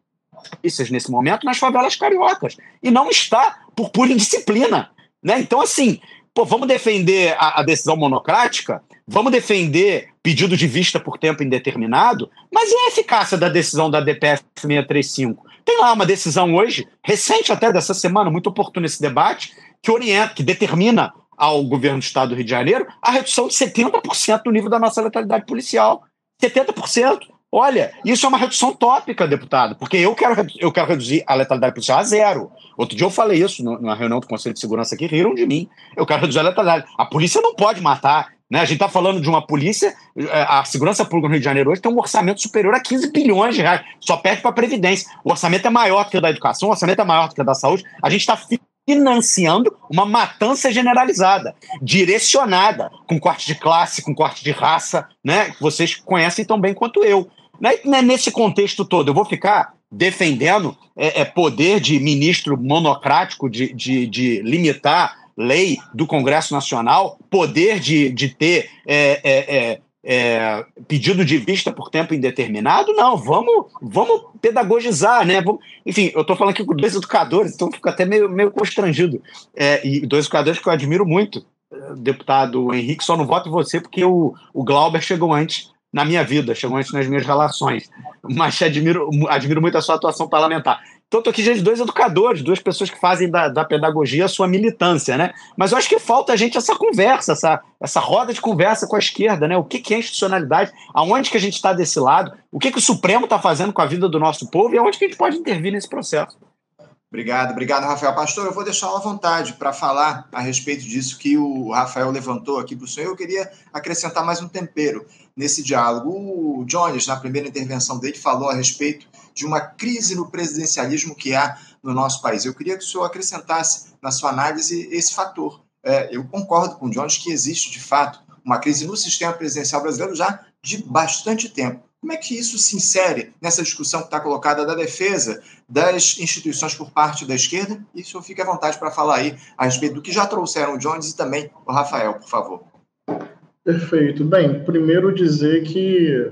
polícias nesse momento nas favelas cariocas. E não está por pura indisciplina. Né? Então, assim, pô, vamos defender a, a, decisão monocrática, vamos defender pedido de vista por tempo indeterminado, mas e a eficácia da decisão da DPF 635? Tem lá uma decisão hoje, recente até dessa semana, muito oportuna esse debate, que orienta, que determina ao governo do estado do Rio de Janeiro a redução de 70% do nível da nossa letalidade policial. 70%. Olha, isso é uma redução tópica, deputado, porque eu quero, eu quero reduzir a letalidade policial a zero. Outro dia eu falei isso numa reunião do Conselho de Segurança aqui, riram de mim. Eu quero reduzir a letalidade. A polícia não pode matar. Né? A gente está falando de uma polícia, é, a segurança pública no Rio de Janeiro hoje tem um orçamento superior a 15 bilhões de reais, só perde para a Previdência. O orçamento é maior do que o da educação, o orçamento é maior do que o da saúde. A gente está financiando uma matança generalizada, direcionada, com corte de classe, com corte de raça, né? Vocês conhecem tão bem quanto eu. Né? Nesse contexto todo, eu vou ficar defendendo é, é poder de ministro monocrático de, de, de, limitar lei do Congresso Nacional, poder de, de ter é, é, é é, pedido de vista por tempo indeterminado, não, vamos, vamos pedagogizar, né? Vamos, enfim, eu estou falando aqui com dois educadores, então fico até meio, meio constrangido. É, e dois educadores que eu admiro muito. Deputado Henrique, só não voto em você porque o, o Glauber chegou antes na minha vida, chegou antes nas minhas relações. Mas admiro, admiro muito a sua atuação parlamentar. Então, estou aqui diante de dois educadores, duas pessoas que fazem da, da pedagogia a sua militância, né? Mas eu acho que falta a gente essa conversa, essa, essa roda de conversa com a esquerda, né? O que, que é institucionalidade, aonde que a gente está desse lado, o que, que o Supremo está fazendo com a vida do nosso povo e aonde que a gente pode intervir nesse processo. Obrigado, obrigado, Rafael. Pastor, eu vou deixá-lo à vontade para falar a respeito disso que o Rafael levantou aqui para o senhor. Eu queria acrescentar mais um tempero nesse diálogo. O Jones, na primeira intervenção dele, falou a respeito de uma crise no presidencialismo que há no nosso país. Eu queria que o senhor acrescentasse na sua análise esse fator. É, eu concordo com o Jones que existe, de fato, uma crise no sistema presidencial brasileiro já de bastante tempo. Como é que isso se insere nessa discussão que está colocada da defesa das instituições por parte da esquerda? E o senhor fique à vontade para falar aí a respeito do que já trouxeram o Jones e também o Rafael, por favor. Perfeito. Bem, primeiro dizer que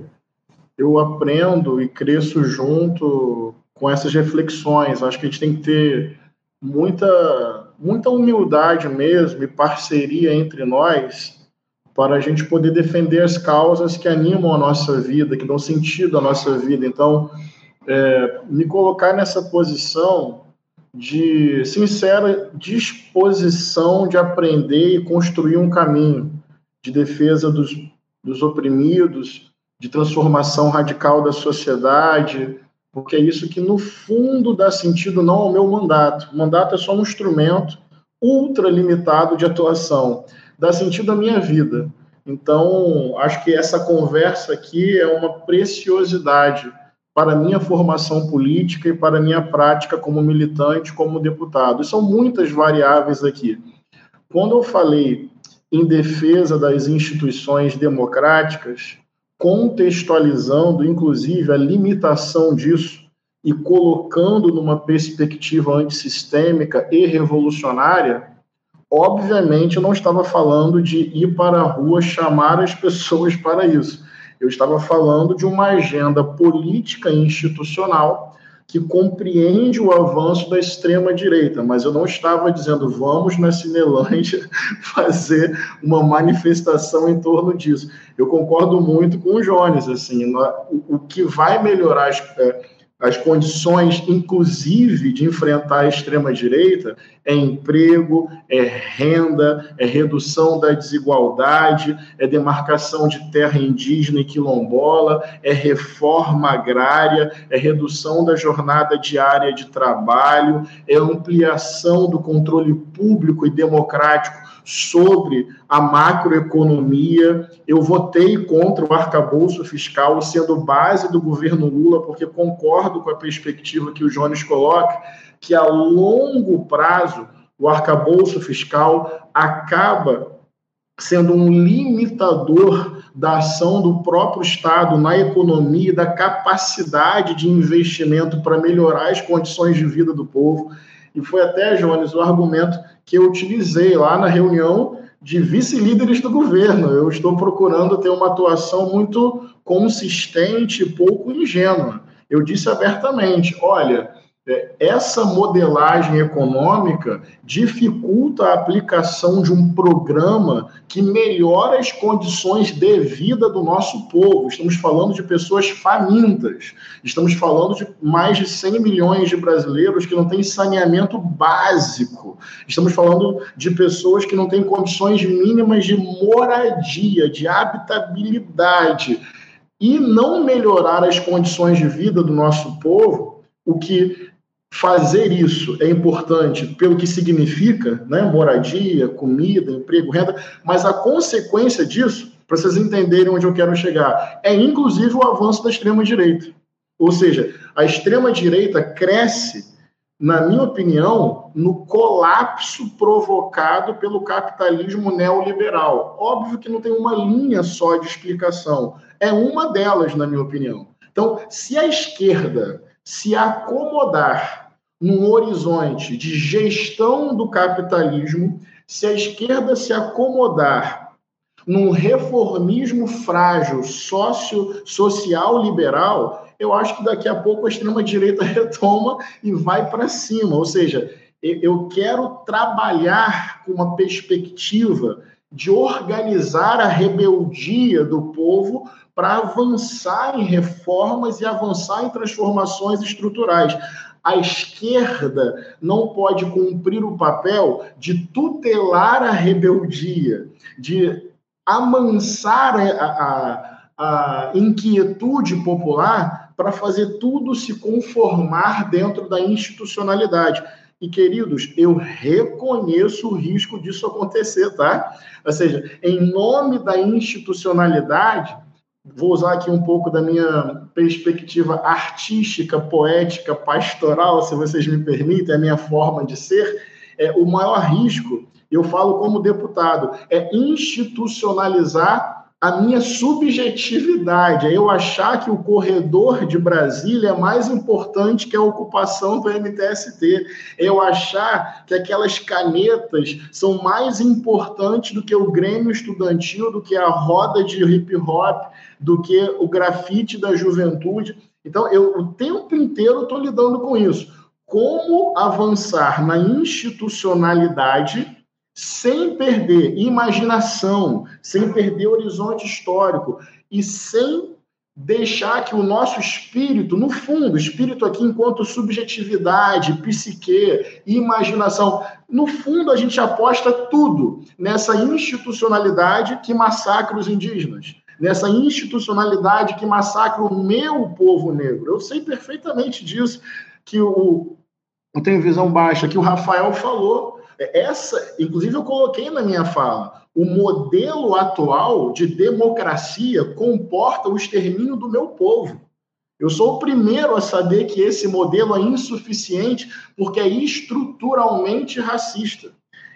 eu aprendo e cresço junto com essas reflexões. Acho que a gente tem que ter muita, muita humildade mesmo e parceria entre nós para a gente poder defender as causas que animam a nossa vida, que dão sentido à nossa vida. Então, é, me colocar nessa posição de sincera disposição de aprender e construir um caminho de defesa dos, dos oprimidos, de transformação radical da sociedade, porque é isso que, no fundo, dá sentido não ao meu mandato. O mandato é só um instrumento ultra limitado de atuação. Dá sentido à minha vida. Então, acho que essa conversa aqui é uma preciosidade para a minha formação política e para a minha prática como militante, como deputado. E são muitas variáveis aqui. Quando eu falei em defesa das instituições democráticas, contextualizando, inclusive, a limitação disso e colocando numa perspectiva antissistêmica e revolucionária, obviamente eu não estava falando de ir para a rua chamar as pessoas para isso. Eu estava falando de uma agenda política e institucional que compreende o avanço da extrema-direita, mas eu não estava dizendo vamos na Cinelândia fazer uma manifestação em torno disso. Eu concordo muito com o Jones, assim, o que vai melhorar as, é, as condições, inclusive, de enfrentar a extrema-direita é emprego, é renda, é redução da desigualdade, é demarcação de terra indígena e quilombola, é reforma agrária, é redução da jornada diária de trabalho, é ampliação do controle público e democrático sobre a macroeconomia. Eu votei contra o arcabouço fiscal, sendo base do governo Lula, porque concordo com a perspectiva que o Jones coloca, que a longo prazo o arcabouço fiscal acaba sendo um limitador da ação do próprio Estado na economia, da capacidade de investimento para melhorar as condições de vida do povo. E foi até, Jones, o argumento que eu utilizei lá na reunião de vice-líderes do governo. Eu estou procurando ter uma atuação muito consistente e pouco ingênua. Eu disse abertamente: olha, é, essa modelagem econômica dificulta a aplicação de um programa que melhora as condições de vida do nosso povo. Estamos falando de pessoas famintas, estamos falando de mais de 100 milhões de brasileiros que não têm saneamento básico, estamos falando de pessoas que não têm condições mínimas de moradia, de habitabilidade. E não melhorar as condições de vida do nosso povo, o que fazer isso é importante pelo que significa, né? moradia, comida, emprego, renda, mas a consequência disso, para vocês entenderem onde eu quero chegar, é inclusive o avanço da extrema-direita. Ou seja, a extrema-direita cresce, na minha opinião, no colapso provocado pelo capitalismo neoliberal. Óbvio que não tem uma linha só de explicação, é uma delas, na minha opinião. Então, se a esquerda se acomodar num horizonte de gestão do capitalismo, se a esquerda se acomodar num reformismo frágil, sócio, social liberal, eu acho que daqui a pouco a extrema-direita retoma e vai para cima. Ou seja, eu quero trabalhar com uma perspectiva de organizar a rebeldia do povo para avançar em reformas e avançar em transformações estruturais a esquerda não pode cumprir o papel de tutelar a rebeldia, de amansar a, a, a inquietude popular para fazer tudo se conformar dentro da institucionalidade. E, queridos, eu reconheço o risco disso acontecer, tá? Ou seja, em nome da institucionalidade, vou usar aqui um pouco da minha perspectiva artística, poética, pastoral, se vocês me permitem, a minha forma de ser, é, o maior risco, eu falo como deputado, é institucionalizar a minha subjetividade, é eu achar que o corredor de Brasília é mais importante que a ocupação do MTST, é eu achar que aquelas canetas são mais importantes do que o Grêmio Estudantil, do que a roda de hip hop, do que o grafite da juventude. Então, eu o tempo inteiro estou lidando com isso. Como avançar na institucionalidade sem perder imaginação, sem perder horizonte histórico e sem deixar que o nosso espírito, no fundo, espírito aqui enquanto subjetividade, psique, imaginação, no fundo a gente aposta tudo nessa institucionalidade que massacra os indígenas, nessa institucionalidade que massacra o meu povo negro. Eu sei perfeitamente disso que o eu tenho visão baixa que o Rafael falou essa, inclusive, eu coloquei na minha fala. O modelo atual de democracia comporta o extermínio do meu povo. Eu sou o primeiro a saber que esse modelo é insuficiente porque é estruturalmente racista.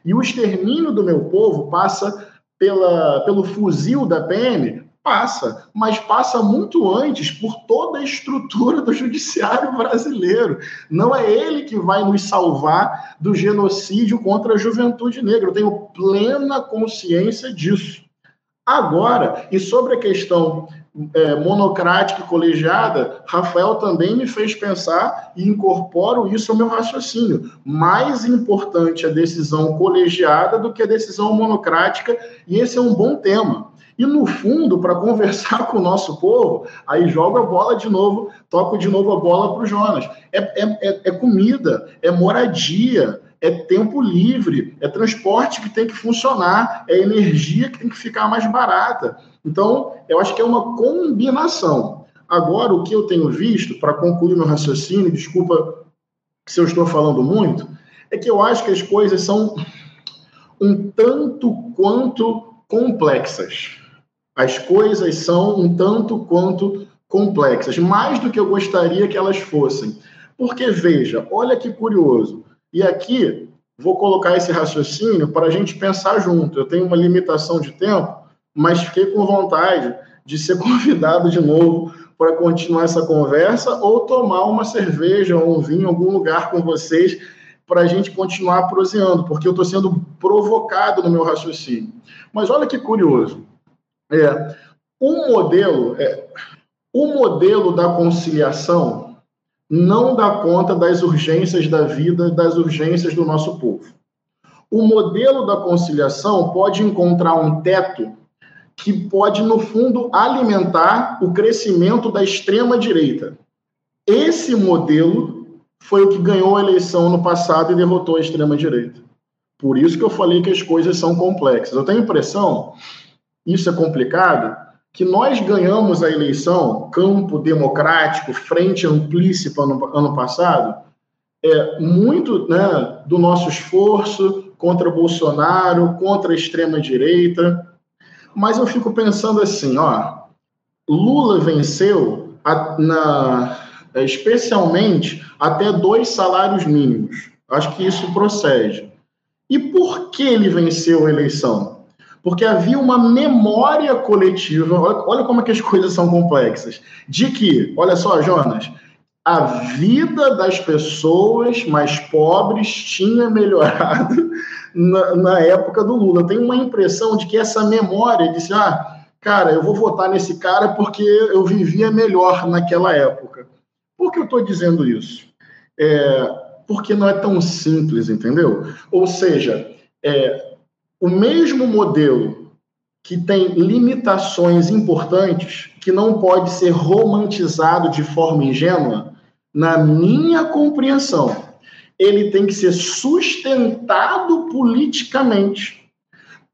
E o extermínio do meu povo passa pela, pelo fuzil da PM? Passa, mas passa muito antes por toda a estrutura do judiciário brasileiro. Não é ele que vai nos salvar do genocídio contra a juventude negra. Eu tenho plena consciência disso. Agora, e sobre a questão é, monocrática e colegiada, Rafael também me fez pensar e incorporo isso ao meu raciocínio. Mais importante a decisão colegiada do que a decisão monocrática, e esse é um bom tema. E no fundo, para conversar com o nosso povo, aí jogo a bola de novo, toco de novo a bola para o Jonas. É, é, é comida, é moradia, é tempo livre, é transporte que tem que funcionar, é energia que tem que ficar mais barata. Então, eu acho que é uma combinação. Agora, o que eu tenho visto, para concluir meu raciocínio, desculpa se eu estou falando muito, é que eu acho que as coisas são um tanto quanto complexas. As coisas são um tanto quanto complexas, mais do que eu gostaria que elas fossem. Porque, veja, olha que curioso. E aqui vou colocar esse raciocínio para a gente pensar junto. Eu tenho uma limitação de tempo, mas fiquei com vontade de ser convidado de novo para continuar essa conversa ou tomar uma cerveja ou um vinho em algum lugar com vocês para a gente continuar proseando, porque eu estou sendo provocado no meu raciocínio. Mas olha que curioso. É, um modelo, é, o modelo da conciliação não dá conta das urgências da vida, das urgências do nosso povo. O modelo da conciliação pode encontrar um teto que pode, no fundo, alimentar o crescimento da extrema-direita. Esse modelo foi o que ganhou a eleição no passado e derrotou a extrema-direita. Por isso que eu falei que as coisas são complexas. Eu tenho a impressão, isso é complicado, que nós ganhamos a eleição, campo democrático, frente amplíssima ano, ano passado, é muito né, do nosso esforço contra Bolsonaro, contra a extrema-direita. Mas eu fico pensando assim, ó, Lula venceu a, na, especialmente até dois salários mínimos. Acho que isso procede. E por que ele venceu a eleição? Porque havia uma memória coletiva, olha, como é que as coisas são complexas, de que, olha só, Jonas, a vida das pessoas mais pobres tinha melhorado na, na época do Lula. Tenho uma impressão de que essa memória disse, ah, cara, eu vou votar nesse cara porque eu vivia melhor naquela época. Por que eu estou dizendo isso? É, porque não é tão simples, entendeu? Ou seja, é, o mesmo modelo que tem limitações importantes, que não pode ser romantizado de forma ingênua, na minha compreensão, ele tem que ser sustentado politicamente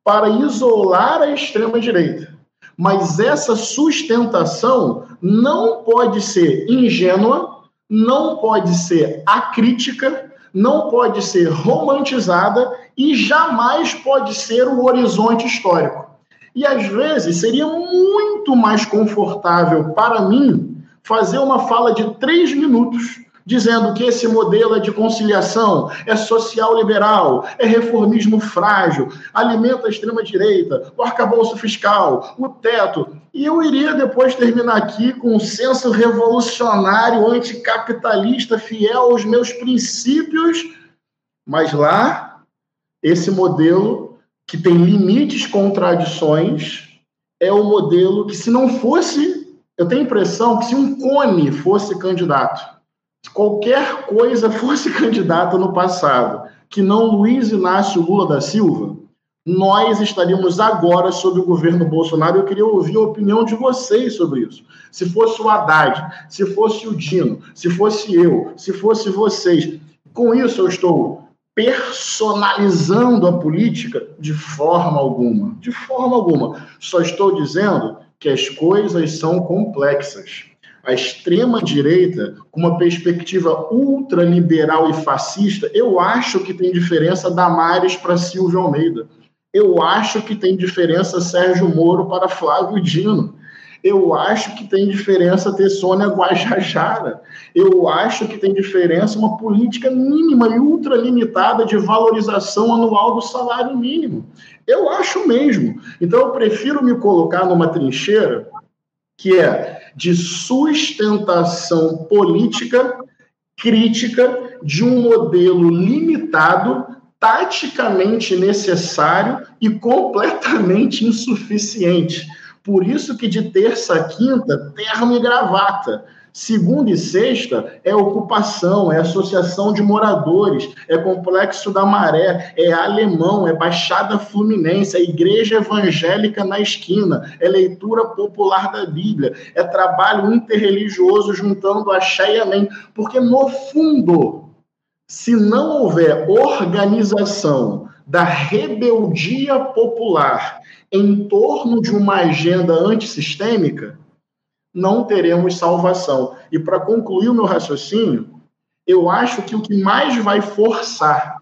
para isolar a extrema-direita. Mas essa sustentação não pode ser ingênua, não pode ser acrítica, não pode ser romantizada e jamais pode ser o horizonte histórico. E às vezes seria muito mais confortável para mim fazer uma fala de três minutos dizendo que esse modelo é de conciliação, é social-liberal, é reformismo frágil, alimenta a extrema-direita, o arcabouço fiscal, o teto. E eu iria depois terminar aqui com um senso revolucionário, anticapitalista, fiel aos meus princípios, mas lá esse modelo que tem limites, contradições, é o modelo que, se não fosse, eu tenho a impressão que se um cone fosse candidato, se qualquer coisa fosse candidato no passado, que não Luiz Inácio Lula da Silva, nós estaríamos agora sob o governo Bolsonaro. Eu queria ouvir a opinião de vocês sobre isso. Se fosse o Haddad, se fosse o Dino, se fosse eu, se fosse vocês. Com isso, eu estou personalizando a política de forma alguma. De forma alguma. Só estou dizendo que as coisas são complexas. A extrema-direita, com uma perspectiva ultraliberal e fascista, eu acho que tem diferença Damares para Silvio Almeida. Eu acho que tem diferença Sérgio Moro para Flávio Dino. Eu acho que tem diferença ter Sônia Guajajara. Eu acho que tem diferença uma política mínima e ultralimitada de valorização anual do salário mínimo. Eu acho mesmo. Então, eu prefiro me colocar numa trincheira que é de sustentação política crítica de um modelo limitado, taticamente necessário e completamente insuficiente. Por isso que de terça a quinta, terno e gravata. Segunda e sexta é ocupação, é associação de moradores, é complexo da maré, é alemão, é baixada fluminense, é igreja evangélica na esquina, é leitura popular da Bíblia, é trabalho interreligioso juntando a e amém. Porque no fundo, se não houver organização da rebeldia popular em torno de uma agenda antissistêmica, não teremos salvação. E para concluir o meu raciocínio, eu acho que o que mais vai forçar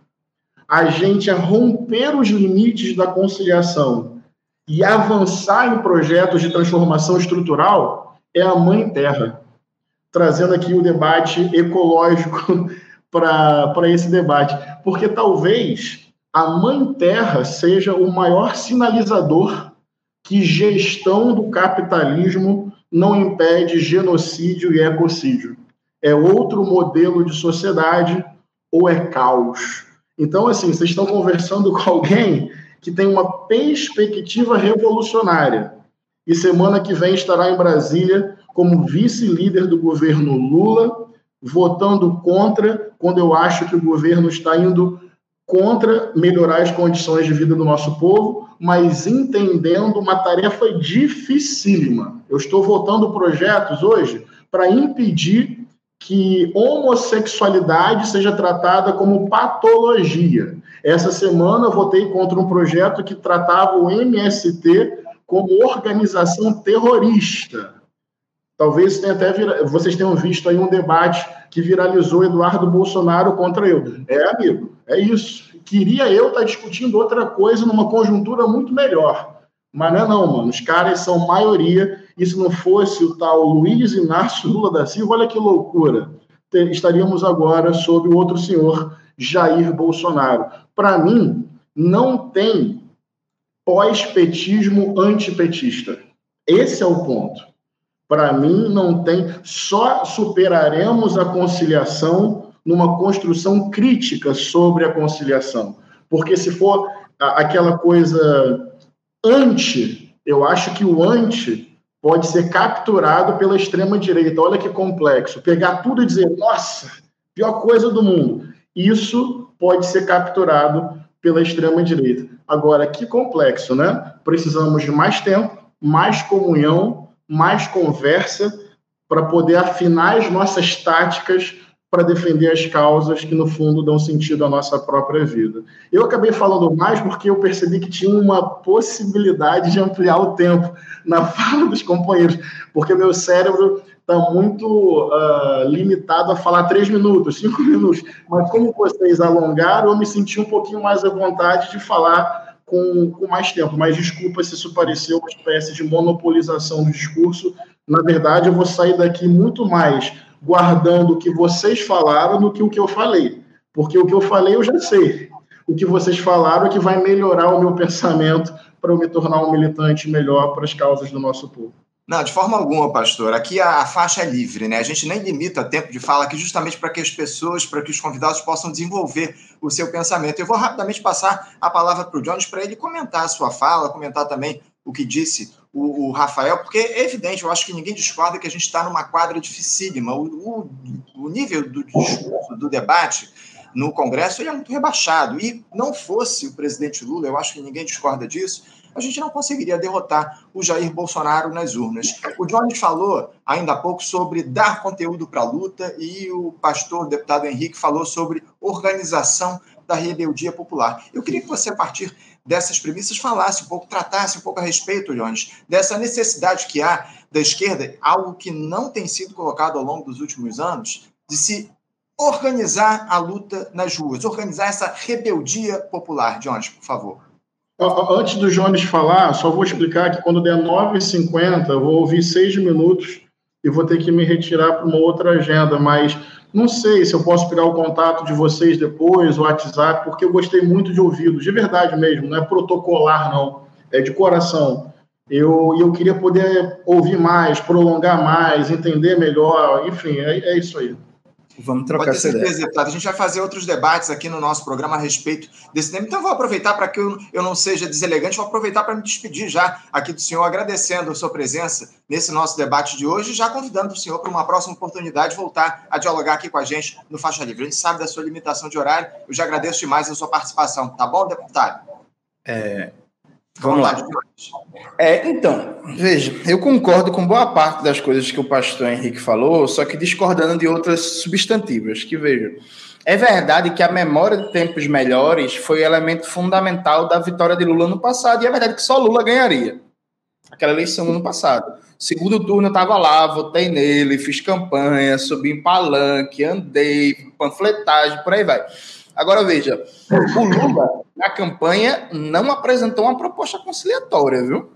a gente a romper os limites da conciliação e avançar em projetos de transformação estrutural é a Mãe Terra. Trazendo aqui o debate ecológico para esse debate. Porque talvez a Mãe Terra seja o maior sinalizador que gestão do capitalismo não impede genocídio e ecocídio. É outro modelo de sociedade ou é caos? Então, assim, vocês estão conversando com alguém que tem uma perspectiva revolucionária e semana que vem estará em Brasília como vice-líder do governo Lula, votando contra, quando eu acho que o governo está indo contra melhorar as condições de vida do nosso povo, mas entendendo uma tarefa dificílima. Eu estou votando projetos hoje para impedir que homossexualidade seja tratada como patologia. Essa semana eu votei contra um projeto que tratava o MST como organização terrorista. Talvez tenha até vira... vocês tenham visto aí um debate que viralizou Eduardo Bolsonaro contra eu. É, amigo, é isso. Queria eu estar discutindo outra coisa numa conjuntura muito melhor. Mas não é não, mano. Os caras são maioria. E se não fosse o tal Luiz Inácio Lula da Silva, olha que loucura. Estaríamos agora sob o outro senhor, Jair Bolsonaro. Para mim, não tem pós-petismo antipetista. Esse é o ponto. Para mim, não tem. Só superaremos a conciliação numa construção crítica sobre a conciliação. Porque se for aquela coisa anti, eu acho que o anti pode ser capturado pela extrema-direita. Olha que complexo. Pegar tudo e dizer, nossa, pior coisa do mundo. Isso pode ser capturado pela extrema-direita. Agora, que complexo, né? Precisamos de mais tempo, mais comunhão, mais conversa para poder afinar as nossas táticas para defender as causas que, no fundo, dão sentido à nossa própria vida. Eu acabei falando mais porque eu percebi que tinha uma possibilidade de ampliar o tempo na fala dos companheiros, porque meu cérebro está muito uh, limitado a falar três minutos, cinco minutos. Mas como vocês alongaram, eu me senti um pouquinho mais à vontade de falar com, com mais tempo. Mas desculpa se isso pareceu uma espécie de monopolização do discurso. Na verdade, eu vou sair daqui muito mais guardando o que vocês falaram do que o que eu falei. Porque o que eu falei eu já sei. O que vocês falaram é que vai melhorar o meu pensamento para eu me tornar um militante melhor para as causas do nosso povo. Não, de forma alguma, pastor. Aqui a, a, faixa é livre, né? A gente nem limita tempo de fala aqui justamente para que as pessoas, para que os convidados possam desenvolver o seu pensamento. Eu vou rapidamente passar a palavra para o Jones para ele comentar a sua fala, comentar também o que disse o, o, Rafael, porque é evidente, eu acho que ninguém discorda que a gente está numa quadra dificílima. O, o, o, nível do discurso, do debate no Congresso ele é muito rebaixado. E não fosse o presidente Lula, eu acho que ninguém discorda disso, a gente não conseguiria derrotar o Jair Bolsonaro nas urnas. O Jones falou ainda há pouco sobre dar conteúdo para a luta e o pastor, o deputado Henrique, falou sobre organização da rebeldia popular. Eu queria que você, a partir dessas premissas, falasse um pouco, tratasse um pouco a respeito, Jones, dessa necessidade que há da esquerda, algo que não tem sido colocado ao longo dos últimos anos, de se organizar a luta nas ruas, organizar essa rebeldia popular. Jones, por favor. Antes do Jones falar, só vou explicar que quando der 9h50, eu vou ouvir seis minutos e vou ter que me retirar para uma outra agenda, mas não sei se eu posso pegar o contato de vocês depois, o WhatsApp, porque eu gostei muito de ouvi-los, de verdade mesmo, não é protocolar, não, é de coração. Eu, eu queria poder ouvir mais, prolongar mais, entender melhor, enfim, é, é isso aí. Vamos trocar Pode ter certeza, deputado. A gente vai fazer outros debates aqui no nosso programa a respeito desse tema. Então, vou aproveitar para que eu, eu não seja deselegante, vou aproveitar para me despedir já aqui do senhor, agradecendo a sua presença nesse nosso debate de hoje, já convidando o senhor para uma próxima oportunidade voltar a dialogar aqui com a gente no Faixa Livre. A gente sabe da sua limitação de horário, eu já agradeço demais a sua participação. Tá bom, deputado? É, Vamos lá. É, então, veja, eu concordo com boa parte das coisas que o pastor Henrique falou, só que discordando de outras substantivas, que veja, é verdade que a memória de tempos melhores foi elemento fundamental da vitória de Lula no passado, e é verdade que só Lula ganharia aquela eleição no passado. Segundo turno eu estava lá, votei nele, fiz campanha, subi em palanque, andei, panfletagem, por aí vai. Agora veja, o Lula na campanha não apresentou uma proposta conciliatória, viu?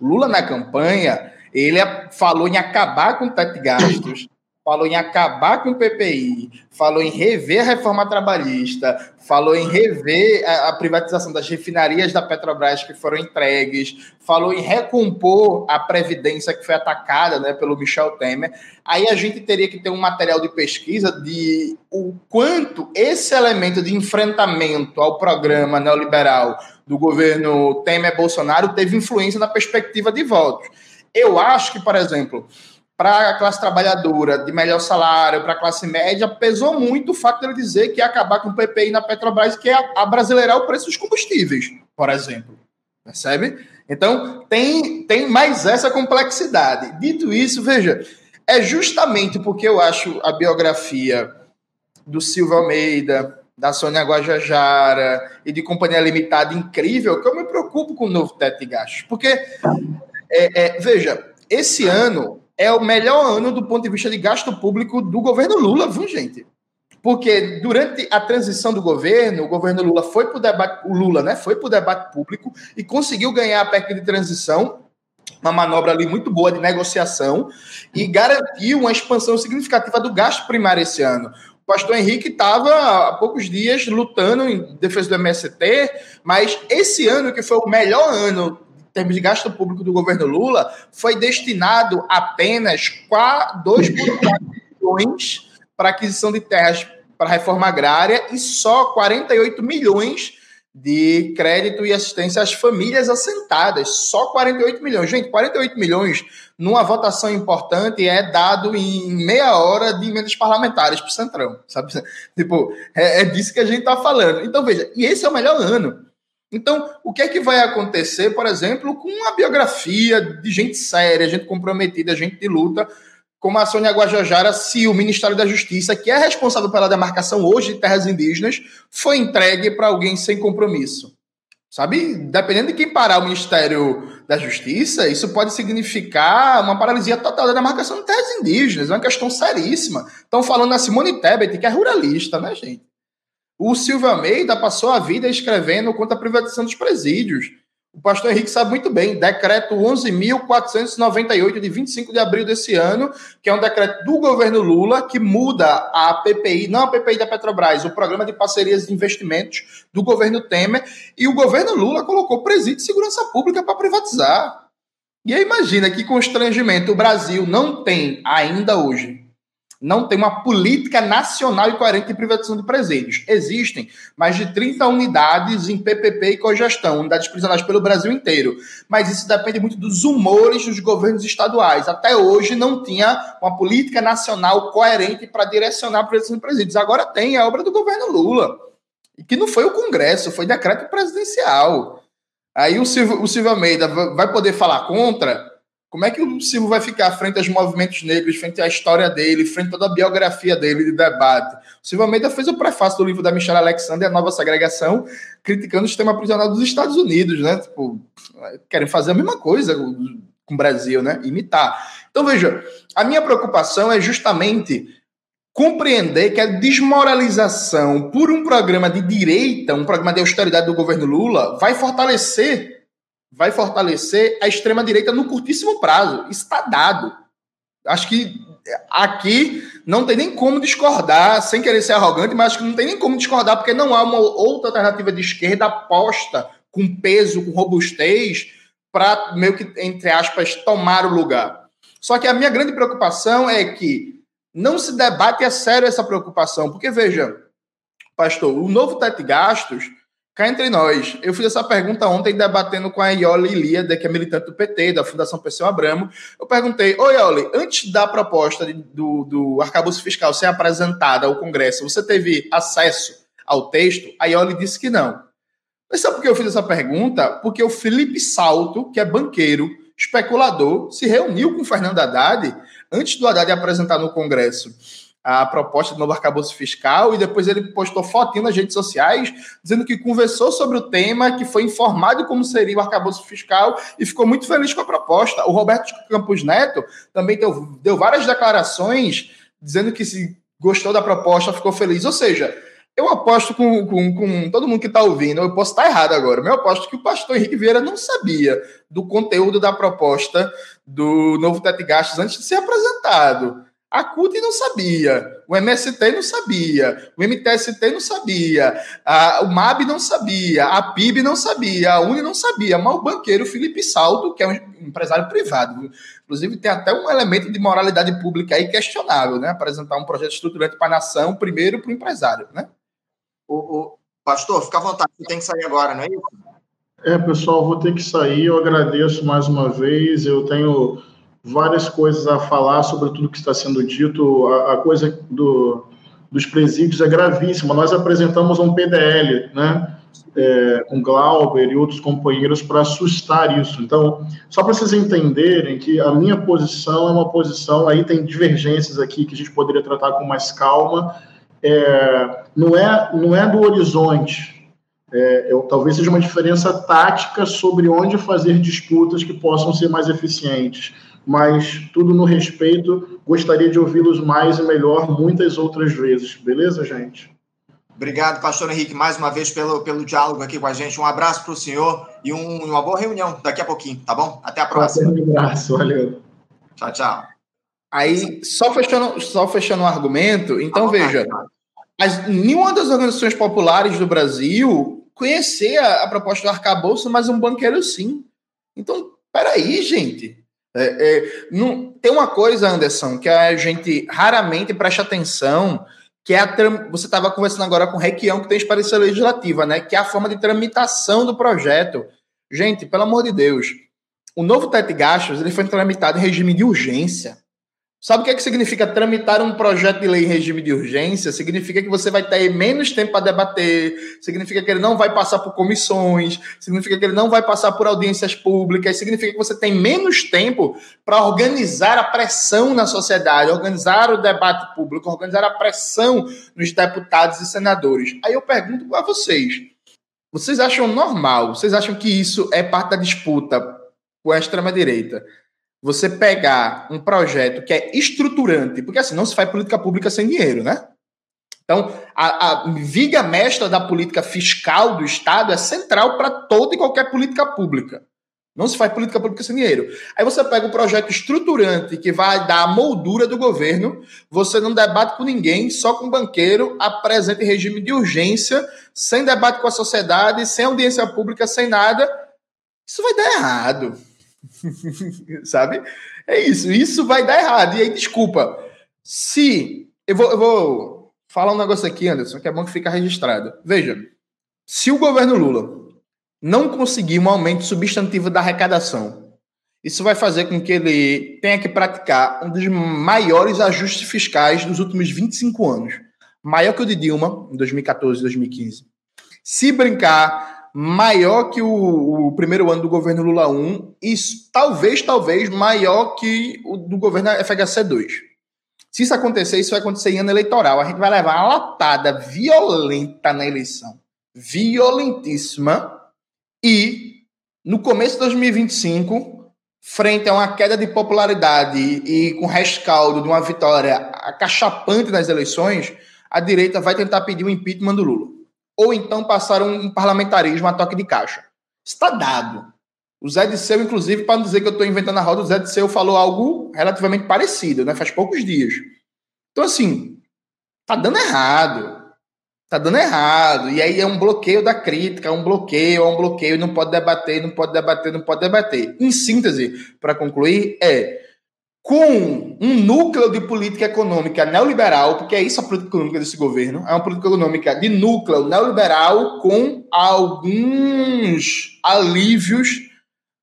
Lula na campanha ele falou em acabar com o teto de gastos, falou em acabar com o PPI, falou em rever a reforma trabalhista, falou em rever a, a, privatização das refinarias da Petrobras que foram entregues, falou em recompor a previdência que foi atacada né, pelo Michel Temer. Aí a gente teria que ter um material de pesquisa de o quanto esse elemento de enfrentamento ao programa neoliberal do governo Temer-Bolsonaro teve influência na perspectiva de votos. Eu acho que, por exemplo, para a classe trabalhadora de melhor salário, para a classe média, pesou muito o fato dele dizer que ia acabar com o PPI na Petrobras, que é abrasileirar o preço dos combustíveis, por exemplo. Percebe? Então, tem, tem mais essa complexidade. Dito isso, veja, é justamente porque eu acho a biografia do Silvio Almeida, da Sônia Guajajara e de Companhia Limitada incrível que eu me preocupo com o novo teto de gastos. Porque, é, é, veja, esse ano é o melhor ano do ponto de vista de gasto público do governo Lula, viu, gente? Porque durante a transição do governo, o governo Lula foi para o debate, o Lula, né, foi para o debate público e conseguiu ganhar a PEC de transição, uma manobra ali muito boa de negociação e garantiu uma expansão significativa do gasto primário esse ano. O pastor Henrique estava há poucos dias lutando em defesa do MST, mas esse ano, que foi o melhor ano termos de gasto público do governo Lula, foi destinado apenas 2,4 bilhões para aquisição de terras para reforma agrária e só 48 milhões de crédito e assistência às famílias assentadas. Só 48 milhões. Gente, 48 milhões numa votação importante é dado em meia hora de emendas parlamentares para o Centrão, sabe? Tipo, é, é disso que a gente está falando. Então, veja, e esse é o melhor ano. Então, o que é que vai acontecer, por exemplo, com uma biografia de gente séria, gente comprometida, gente de luta, como a Sônia Guajajara, se o Ministério da Justiça, que é responsável pela demarcação hoje de terras indígenas, foi entregue para alguém sem compromisso? Sabe? Dependendo de quem parar o Ministério da Justiça, isso pode significar uma paralisia total da demarcação de terras indígenas. É uma questão seríssima. Estão falando a Simone Tebet, que é ruralista, né, gente? O Silvio Almeida passou a vida escrevendo contra a privatização dos presídios. O pastor Henrique sabe muito bem, decreto 11.498 de 25 de abril desse ano, que é um decreto do governo Lula que muda a PPI, não a PPI da Petrobras, o programa de parcerias de investimentos do governo Temer, e o governo Lula colocou presídio de segurança pública para privatizar. E aí imagina que constrangimento o Brasil não tem ainda hoje não tem uma política nacional e coerente de privatização de presídios. Existem mais de 30 unidades em PPP e cogestão, unidades prisionais pelo Brasil inteiro. Mas isso depende muito dos humores dos governos estaduais. Até hoje não tinha uma política nacional coerente para direcionar a privatização de presídios. Agora tem a obra do governo Lula, que não foi o Congresso, foi decreto presidencial. Aí o Silvio, o Silvio Almeida vai poder falar contra? Como é que o Silvio vai ficar frente aos movimentos negros, frente à história dele, frente a toda a biografia dele de debate? O Silvio Almeida fez o prefácio do livro da Michelle Alexander, A Nova Segregação, criticando o sistema prisional dos Estados Unidos, né? Tipo, querem fazer a mesma coisa com o Brasil, né? Imitar. Então, veja, a minha preocupação é justamente compreender que a desmoralização por um programa de direita, um programa de austeridade do governo Lula, vai fortalecer, vai fortalecer a extrema direita no curtíssimo prazo. Está dado. Acho que aqui não tem nem como discordar, sem querer ser arrogante, mas acho que não tem nem como discordar, porque não há uma outra alternativa de esquerda aposta com peso, com robustez, para meio que, entre aspas, tomar o lugar. Só que a minha grande preocupação é que não se debate a sério essa preocupação, porque veja, pastor, o novo teto de gastos, cá entre nós, eu fiz essa pergunta ontem debatendo com a Ioli Ilíada, que é militante do PT, da Fundação Perseu Abramo. Eu perguntei, oi Ioli, antes da proposta de, do, do arcabouço fiscal ser apresentada ao Congresso, você teve acesso ao texto? A Ioli disse que não. Mas sabe por que eu fiz essa pergunta? Porque o Felipe Salto, que é banqueiro, especulador, se reuniu com o Fernando Haddad antes do Haddad apresentar no Congresso a proposta do novo arcabouço fiscal e depois ele postou fotinho nas redes sociais dizendo que conversou sobre o tema, que foi informado como seria o arcabouço fiscal e ficou muito feliz com a proposta. O Roberto Campos Neto também deu, deu várias declarações dizendo que se gostou da proposta, ficou feliz. Ou seja, eu aposto com, com, com todo mundo que está ouvindo, eu posso estar errado agora, mas eu aposto que o pastor Henrique Vieira não sabia do conteúdo da proposta do novo teto de gastos antes de ser apresentado. A CUT não sabia, o MST não sabia, o MTST não sabia, a, o MAB não sabia, a PIB não sabia, a UNI não sabia, mas o banqueiro Felipe Salto, que é um empresário privado, inclusive tem até um elemento de moralidade pública aí questionável, né? Apresentar um projeto estruturante para a nação, primeiro para o empresário, né? O, o, pastor, fica à vontade, você tem que sair agora, não é isso? É, pessoal, vou ter que sair. Eu agradeço mais uma vez. Eu tenho várias coisas a falar sobre tudo que está sendo dito. A, a coisa do, dos presídios é gravíssima. Nós apresentamos um PDL, né? É, com Glauber e outros companheiros para assustar isso. Então, só para vocês entenderem que a minha posição é uma posição, aí tem divergências aqui que a gente poderia tratar com mais calma, é, não, é, não é do horizonte, é, eu, talvez seja uma diferença tática sobre onde fazer disputas que possam ser mais eficientes. Mas tudo no respeito, gostaria de ouvi-los mais e melhor muitas outras vezes. Beleza, gente? Obrigado, pastor Henrique, mais uma vez pelo, pelo diálogo aqui com a gente. Um abraço para o senhor e um, uma boa reunião daqui a pouquinho, tá bom? Até a próxima. Um abraço, valeu. Tchau, tchau. Aí, só fechando, só fechando o argumento, então veja, as, nenhuma das organizações populares do Brasil conhecia a proposta do arcabouço, mas um banqueiro sim. Então, peraí, gente. É, é, não, tem uma coisa, Anderson, que a gente raramente presta atenção, que é a você estava conversando agora com o Requião, que tem experiência legislativa, né? Que é a forma de tramitação do projeto. Gente, pelo amor de Deus, o novo teto de gastos ele foi tramitado em regime de urgência. Sabe o que, é que significa tramitar um projeto de lei em regime de urgência? Significa que você vai ter menos tempo para debater, significa que ele não vai passar por comissões, significa que ele não vai passar por audiências públicas, significa que você tem menos tempo para organizar a pressão na sociedade, organizar o debate público, organizar a pressão nos deputados e senadores. Aí eu pergunto a vocês: vocês acham normal? Vocês acham que isso é parte da disputa com a extrema-direita? Você pegar um projeto que é estruturante, porque assim, não se faz política pública sem dinheiro, né? Então, a, a viga mestra da política fiscal do Estado é central para toda e qualquer política pública. Não se faz política pública sem dinheiro. Aí você pega um projeto estruturante que vai dar a moldura do governo, você não debate com ninguém, só com o banqueiro, apresenta em regime de urgência, sem debate com a sociedade, sem audiência pública, sem nada. Isso vai dar errado. Sabe? É isso. Isso vai dar errado. E aí, desculpa. Se. Eu vou, eu vou falar um negócio aqui, Anderson, que é bom que fica registrado. Veja. Se o governo Lula não conseguir um aumento substantivo da arrecadação, isso vai fazer com que ele tenha que praticar um dos maiores ajustes fiscais dos últimos 25 anos. Maior que o de Dilma, em 2014 e 2015. Se brincar, maior que o, o, primeiro ano do governo Lula 1 e talvez, talvez, maior que o do governo FHC 2. Se isso acontecer, isso vai acontecer em ano eleitoral. A gente vai levar uma latada violenta na eleição. Violentíssima. E, no começo de 2025, frente a uma queda de popularidade e com rescaldo de uma vitória acachapante nas eleições, a direita vai tentar pedir o impeachment do Lula. Ou então passar um, parlamentarismo a toque de caixa. Está dado. O Zé Disseu, inclusive, para não dizer que eu estou inventando a roda, o Zé Disseu falou algo relativamente parecido, né? Faz poucos dias. Então, assim, tá dando errado. Tá dando errado. E aí é um bloqueio da crítica, é um bloqueio, é um bloqueio, não pode debater, não pode debater, não pode debater. Em síntese, para concluir, é com um núcleo de política econômica neoliberal, porque é isso a política econômica desse governo, é uma política econômica de núcleo neoliberal com alguns alívios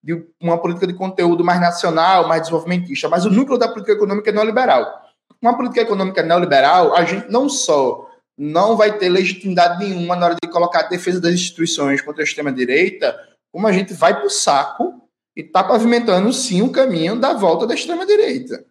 de uma política de conteúdo mais nacional, mais desenvolvimentista, mas o núcleo da política econômica é neoliberal. Uma política econômica neoliberal, a gente não só não vai ter legitimidade nenhuma na hora de colocar a defesa das instituições contra a extrema-direita, como a gente vai para o saco e está pavimentando sim o caminho da volta da extrema-direita.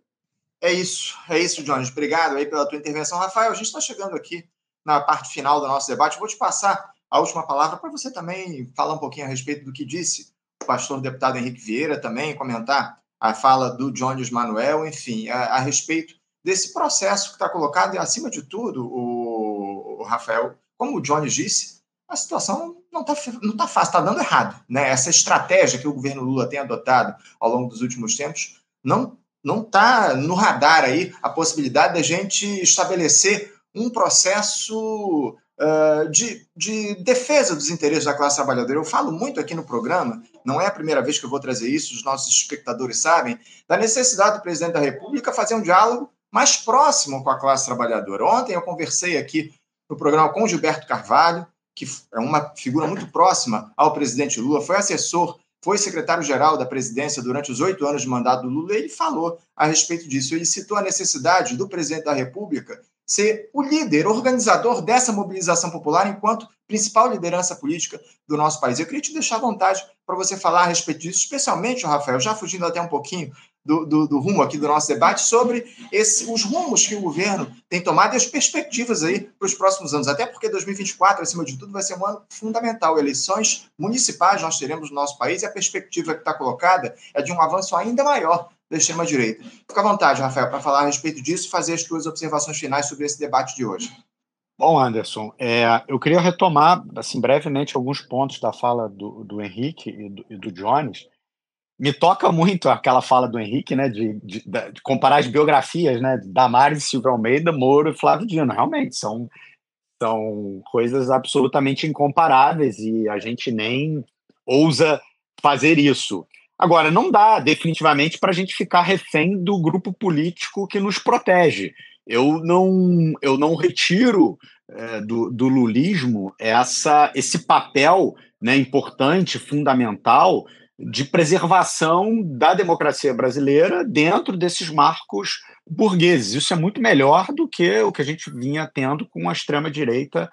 É isso, é isso, Jones. Obrigado aí pela tua intervenção. Rafael, a gente está chegando aqui na parte final do nosso debate. Vou te passar a última palavra para você também falar um pouquinho a respeito do que disse o pastor deputado Henrique Vieira, também comentar a fala do Jones Manuel, enfim, a, a respeito desse processo que está colocado e, acima de tudo, o, o Rafael, como o Jones disse, a situação não está não tá fácil, está dando errado. Né? Essa estratégia que o governo Lula tem adotado ao longo dos últimos tempos não não está no radar aí a possibilidade da gente estabelecer um processo uh, de, de defesa dos interesses da classe trabalhadora. Eu falo muito aqui no programa, não é a primeira vez que eu vou trazer isso, os nossos espectadores sabem, da necessidade do presidente da República fazer um diálogo mais próximo com a classe trabalhadora. Ontem eu conversei aqui no programa com Gilberto Carvalho, que é uma figura muito próxima ao presidente Lula, foi assessor, foi secretário-geral da presidência durante os oito anos de mandato do Lula, e ele falou a respeito disso. Ele citou a necessidade do presidente da República ser o líder, organizador dessa mobilização popular enquanto principal liderança política do nosso país. Eu queria te deixar à vontade para você falar a respeito disso, especialmente, Rafael, já fugindo até um pouquinho do, do, do, rumo aqui do nosso debate sobre esse, os rumos que o governo tem tomado e as perspectivas aí para os próximos anos. Até porque 2024, acima de tudo, vai ser um ano fundamental. Eleições municipais nós teremos no nosso país e a perspectiva que está colocada é de um avanço ainda maior da extrema-direita. Fica à vontade, Rafael, para falar a respeito disso e fazer as suas observações finais sobre esse debate de hoje. Bom, Anderson, é, eu queria retomar assim brevemente alguns pontos da fala do, do Henrique e do, e do Jones, me toca muito aquela fala do Henrique, né, de, de, de comparar as biografias, né, Damares, Silvio Almeida, Moro e Flávio Dino. Realmente, são, são coisas absolutamente incomparáveis e a gente nem ousa fazer isso. Agora, não dá definitivamente para a gente ficar refém do grupo político que nos protege. Eu não, eu não retiro é, do, do lulismo essa, esse papel né, importante, fundamental, de preservação da democracia brasileira dentro desses marcos burgueses. Isso é muito melhor do que o que a gente vinha tendo com a extrema-direita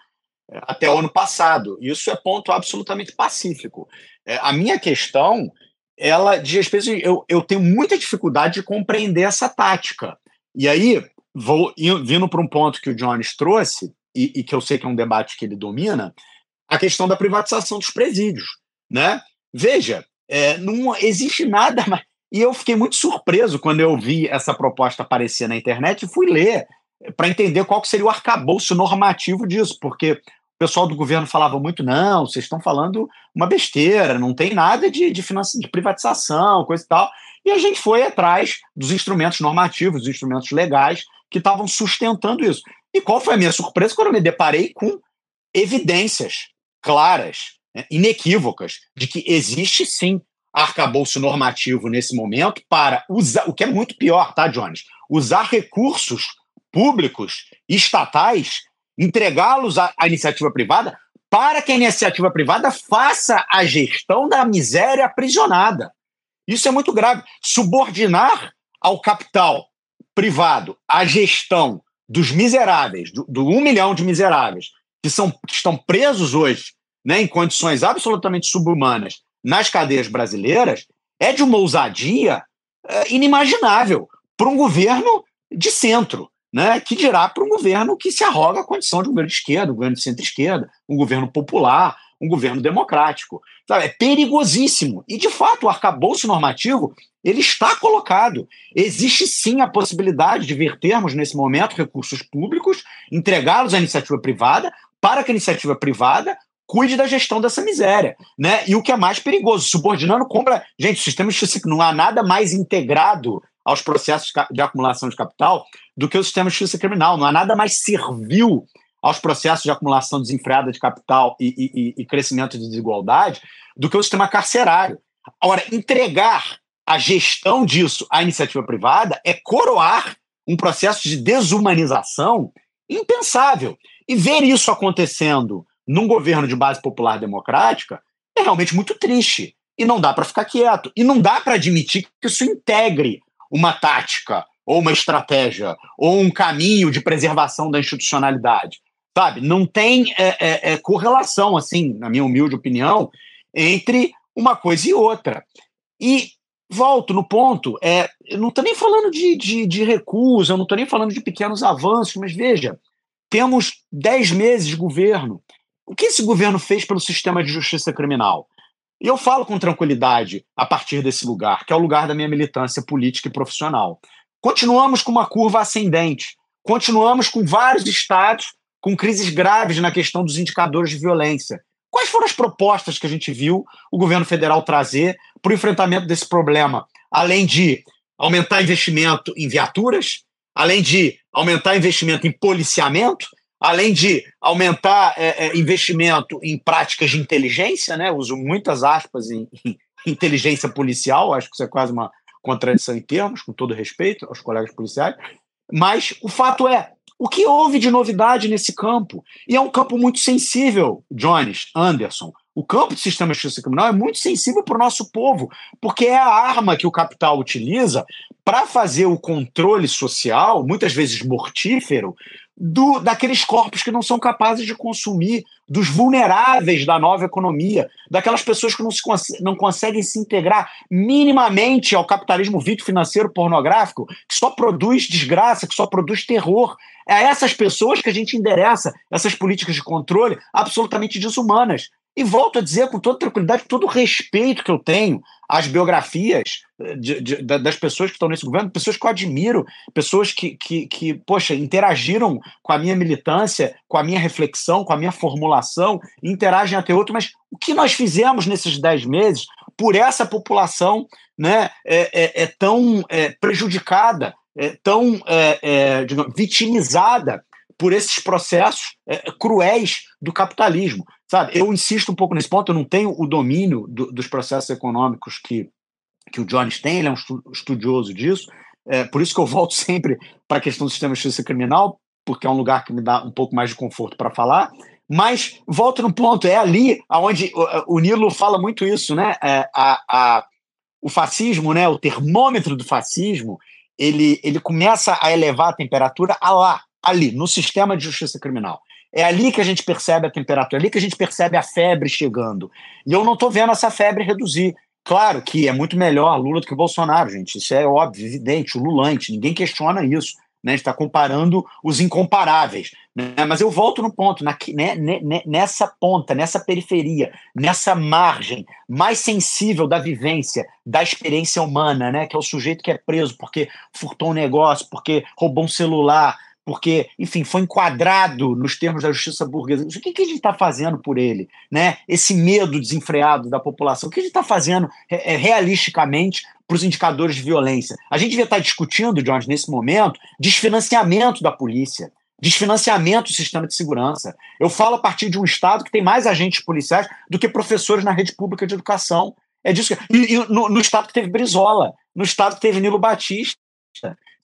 é, até o ano passado. Isso é ponto absolutamente pacífico. É, a minha questão, ela diz respeito. Eu, eu tenho muita dificuldade de compreender essa tática. E aí, vou vindo para um ponto que o Jones trouxe, e, e que eu sei que é um debate que ele domina, a questão da privatização dos presídios. Né? Veja, é, não existe nada mais. E eu fiquei muito surpreso quando eu vi essa proposta aparecer na internet e fui ler para entender qual seria o arcabouço normativo disso, porque o pessoal do governo falava muito, não, vocês estão falando uma besteira, não tem nada de, de, de privatização, coisa e tal. E a gente foi atrás dos instrumentos normativos, dos instrumentos legais que estavam sustentando isso. E qual foi a minha surpresa quando eu me deparei com evidências claras né, inequívocas de que existe sim arcabouço normativo nesse momento para usar, o que é muito pior, tá, Jones? Usar recursos públicos estatais, entregá-los à, à iniciativa privada para que a iniciativa privada faça a gestão da miséria aprisionada. Isso é muito grave. Subordinar ao capital privado a gestão dos miseráveis, do, do um milhão de miseráveis que, são, que estão presos hoje né, em condições absolutamente subhumanas nas cadeias brasileiras, é de uma ousadia é, inimaginável para um governo de centro, né, que dirá para um governo que se arroga a condição de um governo de esquerda, um governo de centro-esquerda, um governo popular, um governo democrático. Sabe? É perigosíssimo. E, de fato, o arcabouço normativo ele está colocado. Existe sim a possibilidade de vertermos, nesse momento, recursos públicos, entregá-los à iniciativa privada, para que a iniciativa privada cuide da gestão dessa miséria. Né? E o que é mais perigoso, subordinando compra. Gente, o sistema de não há nada mais integrado aos processos de acumulação de capital do que o sistema de justiça criminal. Não há nada mais servil aos processos de acumulação desenfreada de capital e, e, e crescimento de desigualdade do que o sistema carcerário. Agora, entregar a gestão disso à iniciativa privada é coroar um processo de desumanização impensável. E ver isso acontecendo num governo de base popular democrática é realmente muito triste. E não dá para ficar quieto. E não dá para admitir que isso integre uma tática, ou uma estratégia, ou um caminho de preservação da institucionalidade. Sabe? Não tem é, é, é, correlação, assim, na minha humilde opinião, entre uma coisa e outra. E volto no ponto, é, eu não estou nem falando de, de, de recusa, eu não estou nem falando de pequenos avanços, mas veja, temos dez meses de governo. O que esse governo fez pelo sistema de justiça criminal? E eu falo com tranquilidade a partir desse lugar, que é o lugar da minha militância política e profissional. Continuamos com uma curva ascendente, continuamos com vários estados com crises graves na questão dos indicadores de violência. Quais foram as propostas que a gente viu o governo federal trazer para o enfrentamento desse problema? Além de aumentar investimento em viaturas, além de aumentar investimento em policiamento, além de aumentar é, é, investimento em práticas de inteligência, né? uso muitas aspas em, em inteligência policial, acho que isso é quase uma contradição em termos, com todo respeito aos colegas policiais, mas o fato é, o que houve de novidade nesse campo? E é um campo muito sensível, Jones, Anderson. O campo do sistema de justiça criminal é muito sensível para o nosso povo, porque é a arma que o capital utiliza para fazer o controle social, muitas vezes mortífero, do, daqueles corpos que não são capazes de consumir, dos vulneráveis da nova economia, daquelas pessoas que não, se, não conseguem se integrar minimamente ao capitalismo vídeo financeiro pornográfico, que só produz desgraça, que só produz terror. É a essas pessoas que a gente endereça essas políticas de controle absolutamente desumanas. E volto a dizer com toda tranquilidade, todo o respeito que eu tenho às biografias eh, de, de, das pessoas que estão nesse governo, pessoas que eu admiro, pessoas que, que, que, poxa, interagiram com a minha militância, com a minha reflexão, com a minha formulação, interagem até outro, mas o que nós fizemos nesses dez meses por essa população né, é, é, é tão é, prejudicada, é tão é, é, digamos, vitimizada por esses processos é, cruéis do capitalismo. Sabe, eu insisto um pouco nesse ponto, eu não tenho o domínio do, dos processos econômicos que, que o Jones tem, ele é um estudioso disso, é, por isso que eu volto sempre para a questão do sistema de justiça criminal, porque é um lugar que me dá um pouco mais de conforto para falar, mas volto no ponto, é ali onde o, o Nilo fala muito isso, né? É, a, a, o fascismo, né, o termômetro do fascismo, ele, ele começa a elevar a temperatura a lá, ali, no sistema de justiça criminal. É ali que a gente percebe a temperatura, é ali que a gente percebe a febre chegando. E eu não estou vendo essa febre reduzir. Claro que é muito melhor Lula do que Bolsonaro, gente. Isso é óbvio, evidente, Lulante, ninguém questiona isso. Né? A gente está comparando os incomparáveis. Né? Mas eu volto no ponto, na, né, né, né, nessa ponta, nessa periferia, nessa margem mais sensível da vivência, da experiência humana, né? que é o sujeito que é preso porque furtou um negócio, porque roubou um celular, porque, enfim, foi enquadrado nos termos da justiça burguesa. O que, que a gente está fazendo por ele? Né? Esse medo desenfreado da população. O que a gente está fazendo é, é, realisticamente para os indicadores de violência? A gente devia estar tá discutindo, Jones, nesse momento, desfinanciamento da polícia, desfinanciamento do sistema de segurança. Eu falo a partir de um Estado que tem mais agentes policiais do que professores na rede pública de educação. É disso que... E, e no, no Estado que teve Brizola, no Estado que teve Nilo Batista.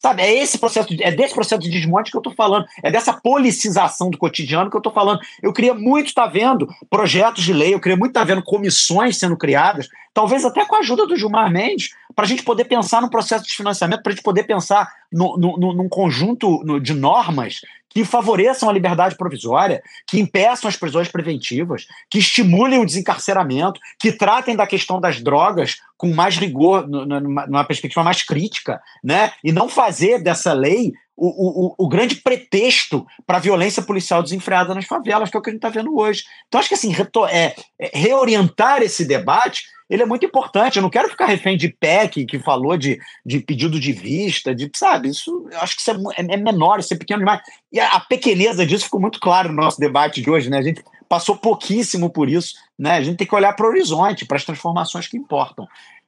Sabe, é esse processo, é desse processo de desmonte que eu estou falando, é dessa politização do cotidiano que eu estou falando. Eu queria muito estar tá vendo projetos de lei, eu queria muito estar tá vendo comissões sendo criadas, talvez até com a ajuda do Gilmar Mendes, para a gente poder pensar no processo de financiamento, para a gente poder pensar no, no, num conjunto de normas que favoreçam a liberdade provisória, que impeçam as prisões preventivas, que estimulem o desencarceramento, que tratem da questão das drogas com mais rigor, numa perspectiva mais crítica, né? E não fazer dessa lei o, o, o grande pretexto para a violência policial desenfreada nas favelas, que é o que a gente está vendo hoje. Então, acho que assim, é, é, reorientar esse debate ele é muito importante. Eu não quero ficar refém de PEC, que falou de, de pedido de vista, de, sabe? Isso, eu acho que isso é, é, é menor, isso é pequeno demais. E a, a, pequeneza disso ficou muito claro no nosso debate de hoje, né? A gente passou pouquíssimo por isso, né? A gente tem que olhar para o horizonte, para as transformações que importam.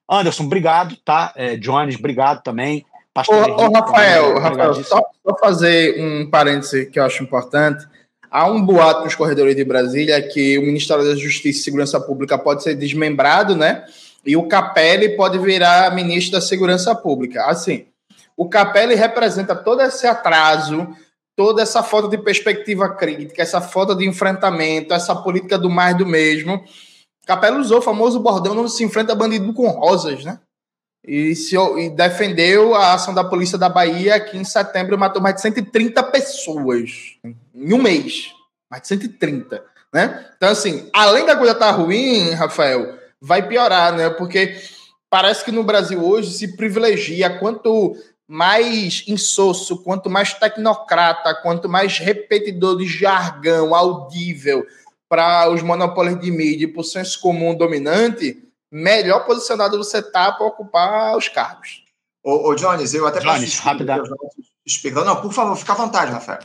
Anderson, obrigado, tá? É, Jones, obrigado também. Pastor ô, Henrique, ô, Rafael, também, Rafael só, só fazer um parêntese que eu acho importante. Há um boato nos corredores de Brasília que o Ministério da Justiça e Segurança Pública pode ser desmembrado, né? E o Capelli pode virar ministro da Segurança Pública. Assim, o Capelli representa todo esse atraso, toda essa falta de perspectiva crítica, essa falta de enfrentamento, essa política do mais do mesmo. Capelli usou o famoso bordão não se enfrenta bandido com rosas, né? E, se, e defendeu a ação da polícia da Bahia, que em setembro matou mais de 130 pessoas em um mês. Mais de 130, né? Então, assim, além da coisa estar tá ruim, Rafael, vai piorar, né? Porque parece que no Brasil hoje se privilegia quanto mais insosso, quanto mais tecnocrata, quanto mais repetidor de jargão audível para os monopólios de mídia e para o senso comum dominante, melhor posicionado você tá para ocupar os cargos. Ô, ô Jones, eu até Jones, rapidamente. Não, por favor, fica à vontade, Rafael.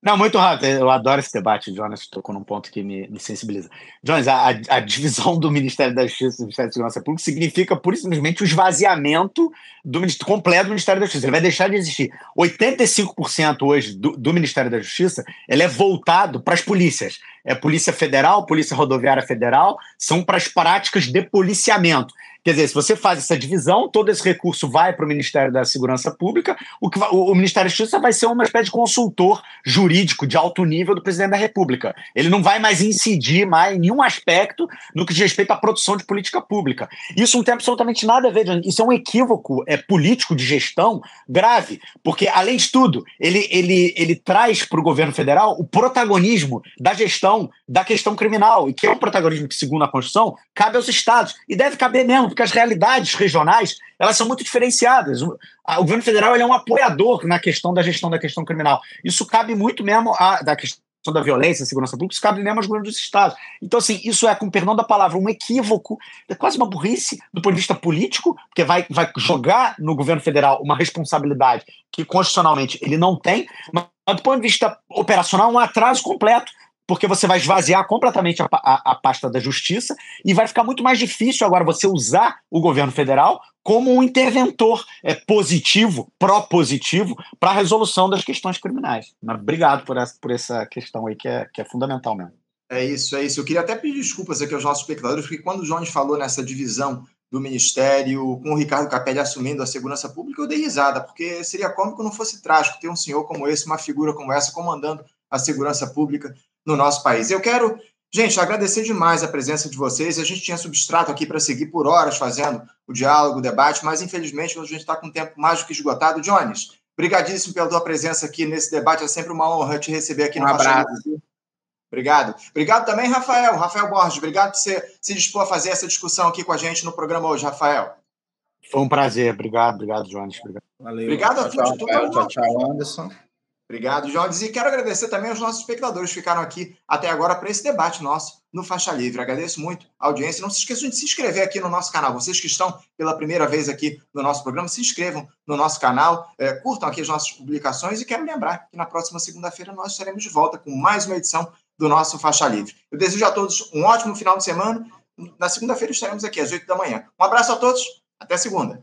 Não, muito rápido. Eu adoro esse debate. Jonas tocou num ponto que me, me sensibiliza. Jonas, a, a, divisão do Ministério da Justiça e do Ministério da Segurança Pública significa, pura e simplesmente, o esvaziamento do, completo do Ministério da Justiça. Ele vai deixar de existir. 85% hoje do, do Ministério da Justiça ele é voltado para as polícias. É Polícia Federal, Polícia Rodoviária Federal, são para as práticas de policiamento. Quer dizer, se você faz essa divisão, todo esse recurso vai para o Ministério da Segurança Pública, o, que vai, o, Ministério da Justiça vai ser uma espécie de consultor jurídico de alto nível do presidente da República. Ele não vai mais incidir mais em nenhum aspecto no que diz respeito à produção de política pública. Isso não tem absolutamente nada a ver, isso é um equívoco é, político de gestão grave, porque, além de tudo, ele, ele, ele traz para o governo federal o protagonismo da gestão da questão criminal, e que é um protagonismo que, segundo a Constituição, cabe aos estados, e deve caber mesmo, porque as realidades regionais elas são muito diferenciadas. O, governo federal é um apoiador na questão da gestão da questão criminal. Isso cabe muito mesmo a, da questão da violência, segurança pública, isso cabe mesmo aos governos dos estados. Então, assim, isso é, com perdão da palavra, um equívoco, é quase uma burrice do ponto de vista político, porque vai, vai jogar no governo federal uma responsabilidade que constitucionalmente ele não tem, mas do ponto de vista operacional, um atraso completo porque você vai esvaziar completamente a, a, a, pasta da justiça e vai ficar muito mais difícil agora você usar o governo federal como um interventor é, positivo, propositivo, para a resolução das questões criminais. Mas obrigado por essa, por essa questão aí, que é, que é fundamental mesmo. É isso, é isso. Eu queria até pedir desculpas aqui aos nossos espectadores, porque quando o Jones falou nessa divisão do Ministério, com o Ricardo Capelli assumindo a segurança pública, eu dei risada, porque seria cômico não fosse trágico ter um senhor como esse, uma figura como essa, comandando a segurança pública no nosso país. Eu quero, gente, agradecer demais a presença de vocês. A gente tinha substrato aqui para seguir por horas fazendo o diálogo, o debate, mas infelizmente a gente está com um tempo mais do que esgotado. Jones, brigadíssimo pela tua presença aqui nesse debate. É sempre uma honra te receber aqui um no abraço. Obrigado. Obrigado também, Rafael. Rafael Borges, obrigado por você se dispor a fazer essa discussão aqui com a gente no programa hoje, Rafael. Foi um prazer. Obrigado, obrigado, Jones. Obrigado. Valeu. Obrigado a todos. Tchau, tchau, tchau, Anderson. Obrigado, Jones. E quero agradecer também aos nossos espectadores que ficaram aqui até agora para esse debate nosso no Faixa Livre. Agradeço muito a audiência. Não se esqueçam de se inscrever aqui no nosso canal. Vocês que estão pela primeira vez aqui no nosso programa, se inscrevam no nosso canal, é, curtam aqui as nossas publicações e quero lembrar que na próxima segunda-feira nós estaremos de volta com mais uma edição do nosso Faixa Livre. Eu desejo a todos um ótimo final de semana. Na segunda-feira estaremos aqui às 8 da manhã. Um abraço a todos. Até segunda.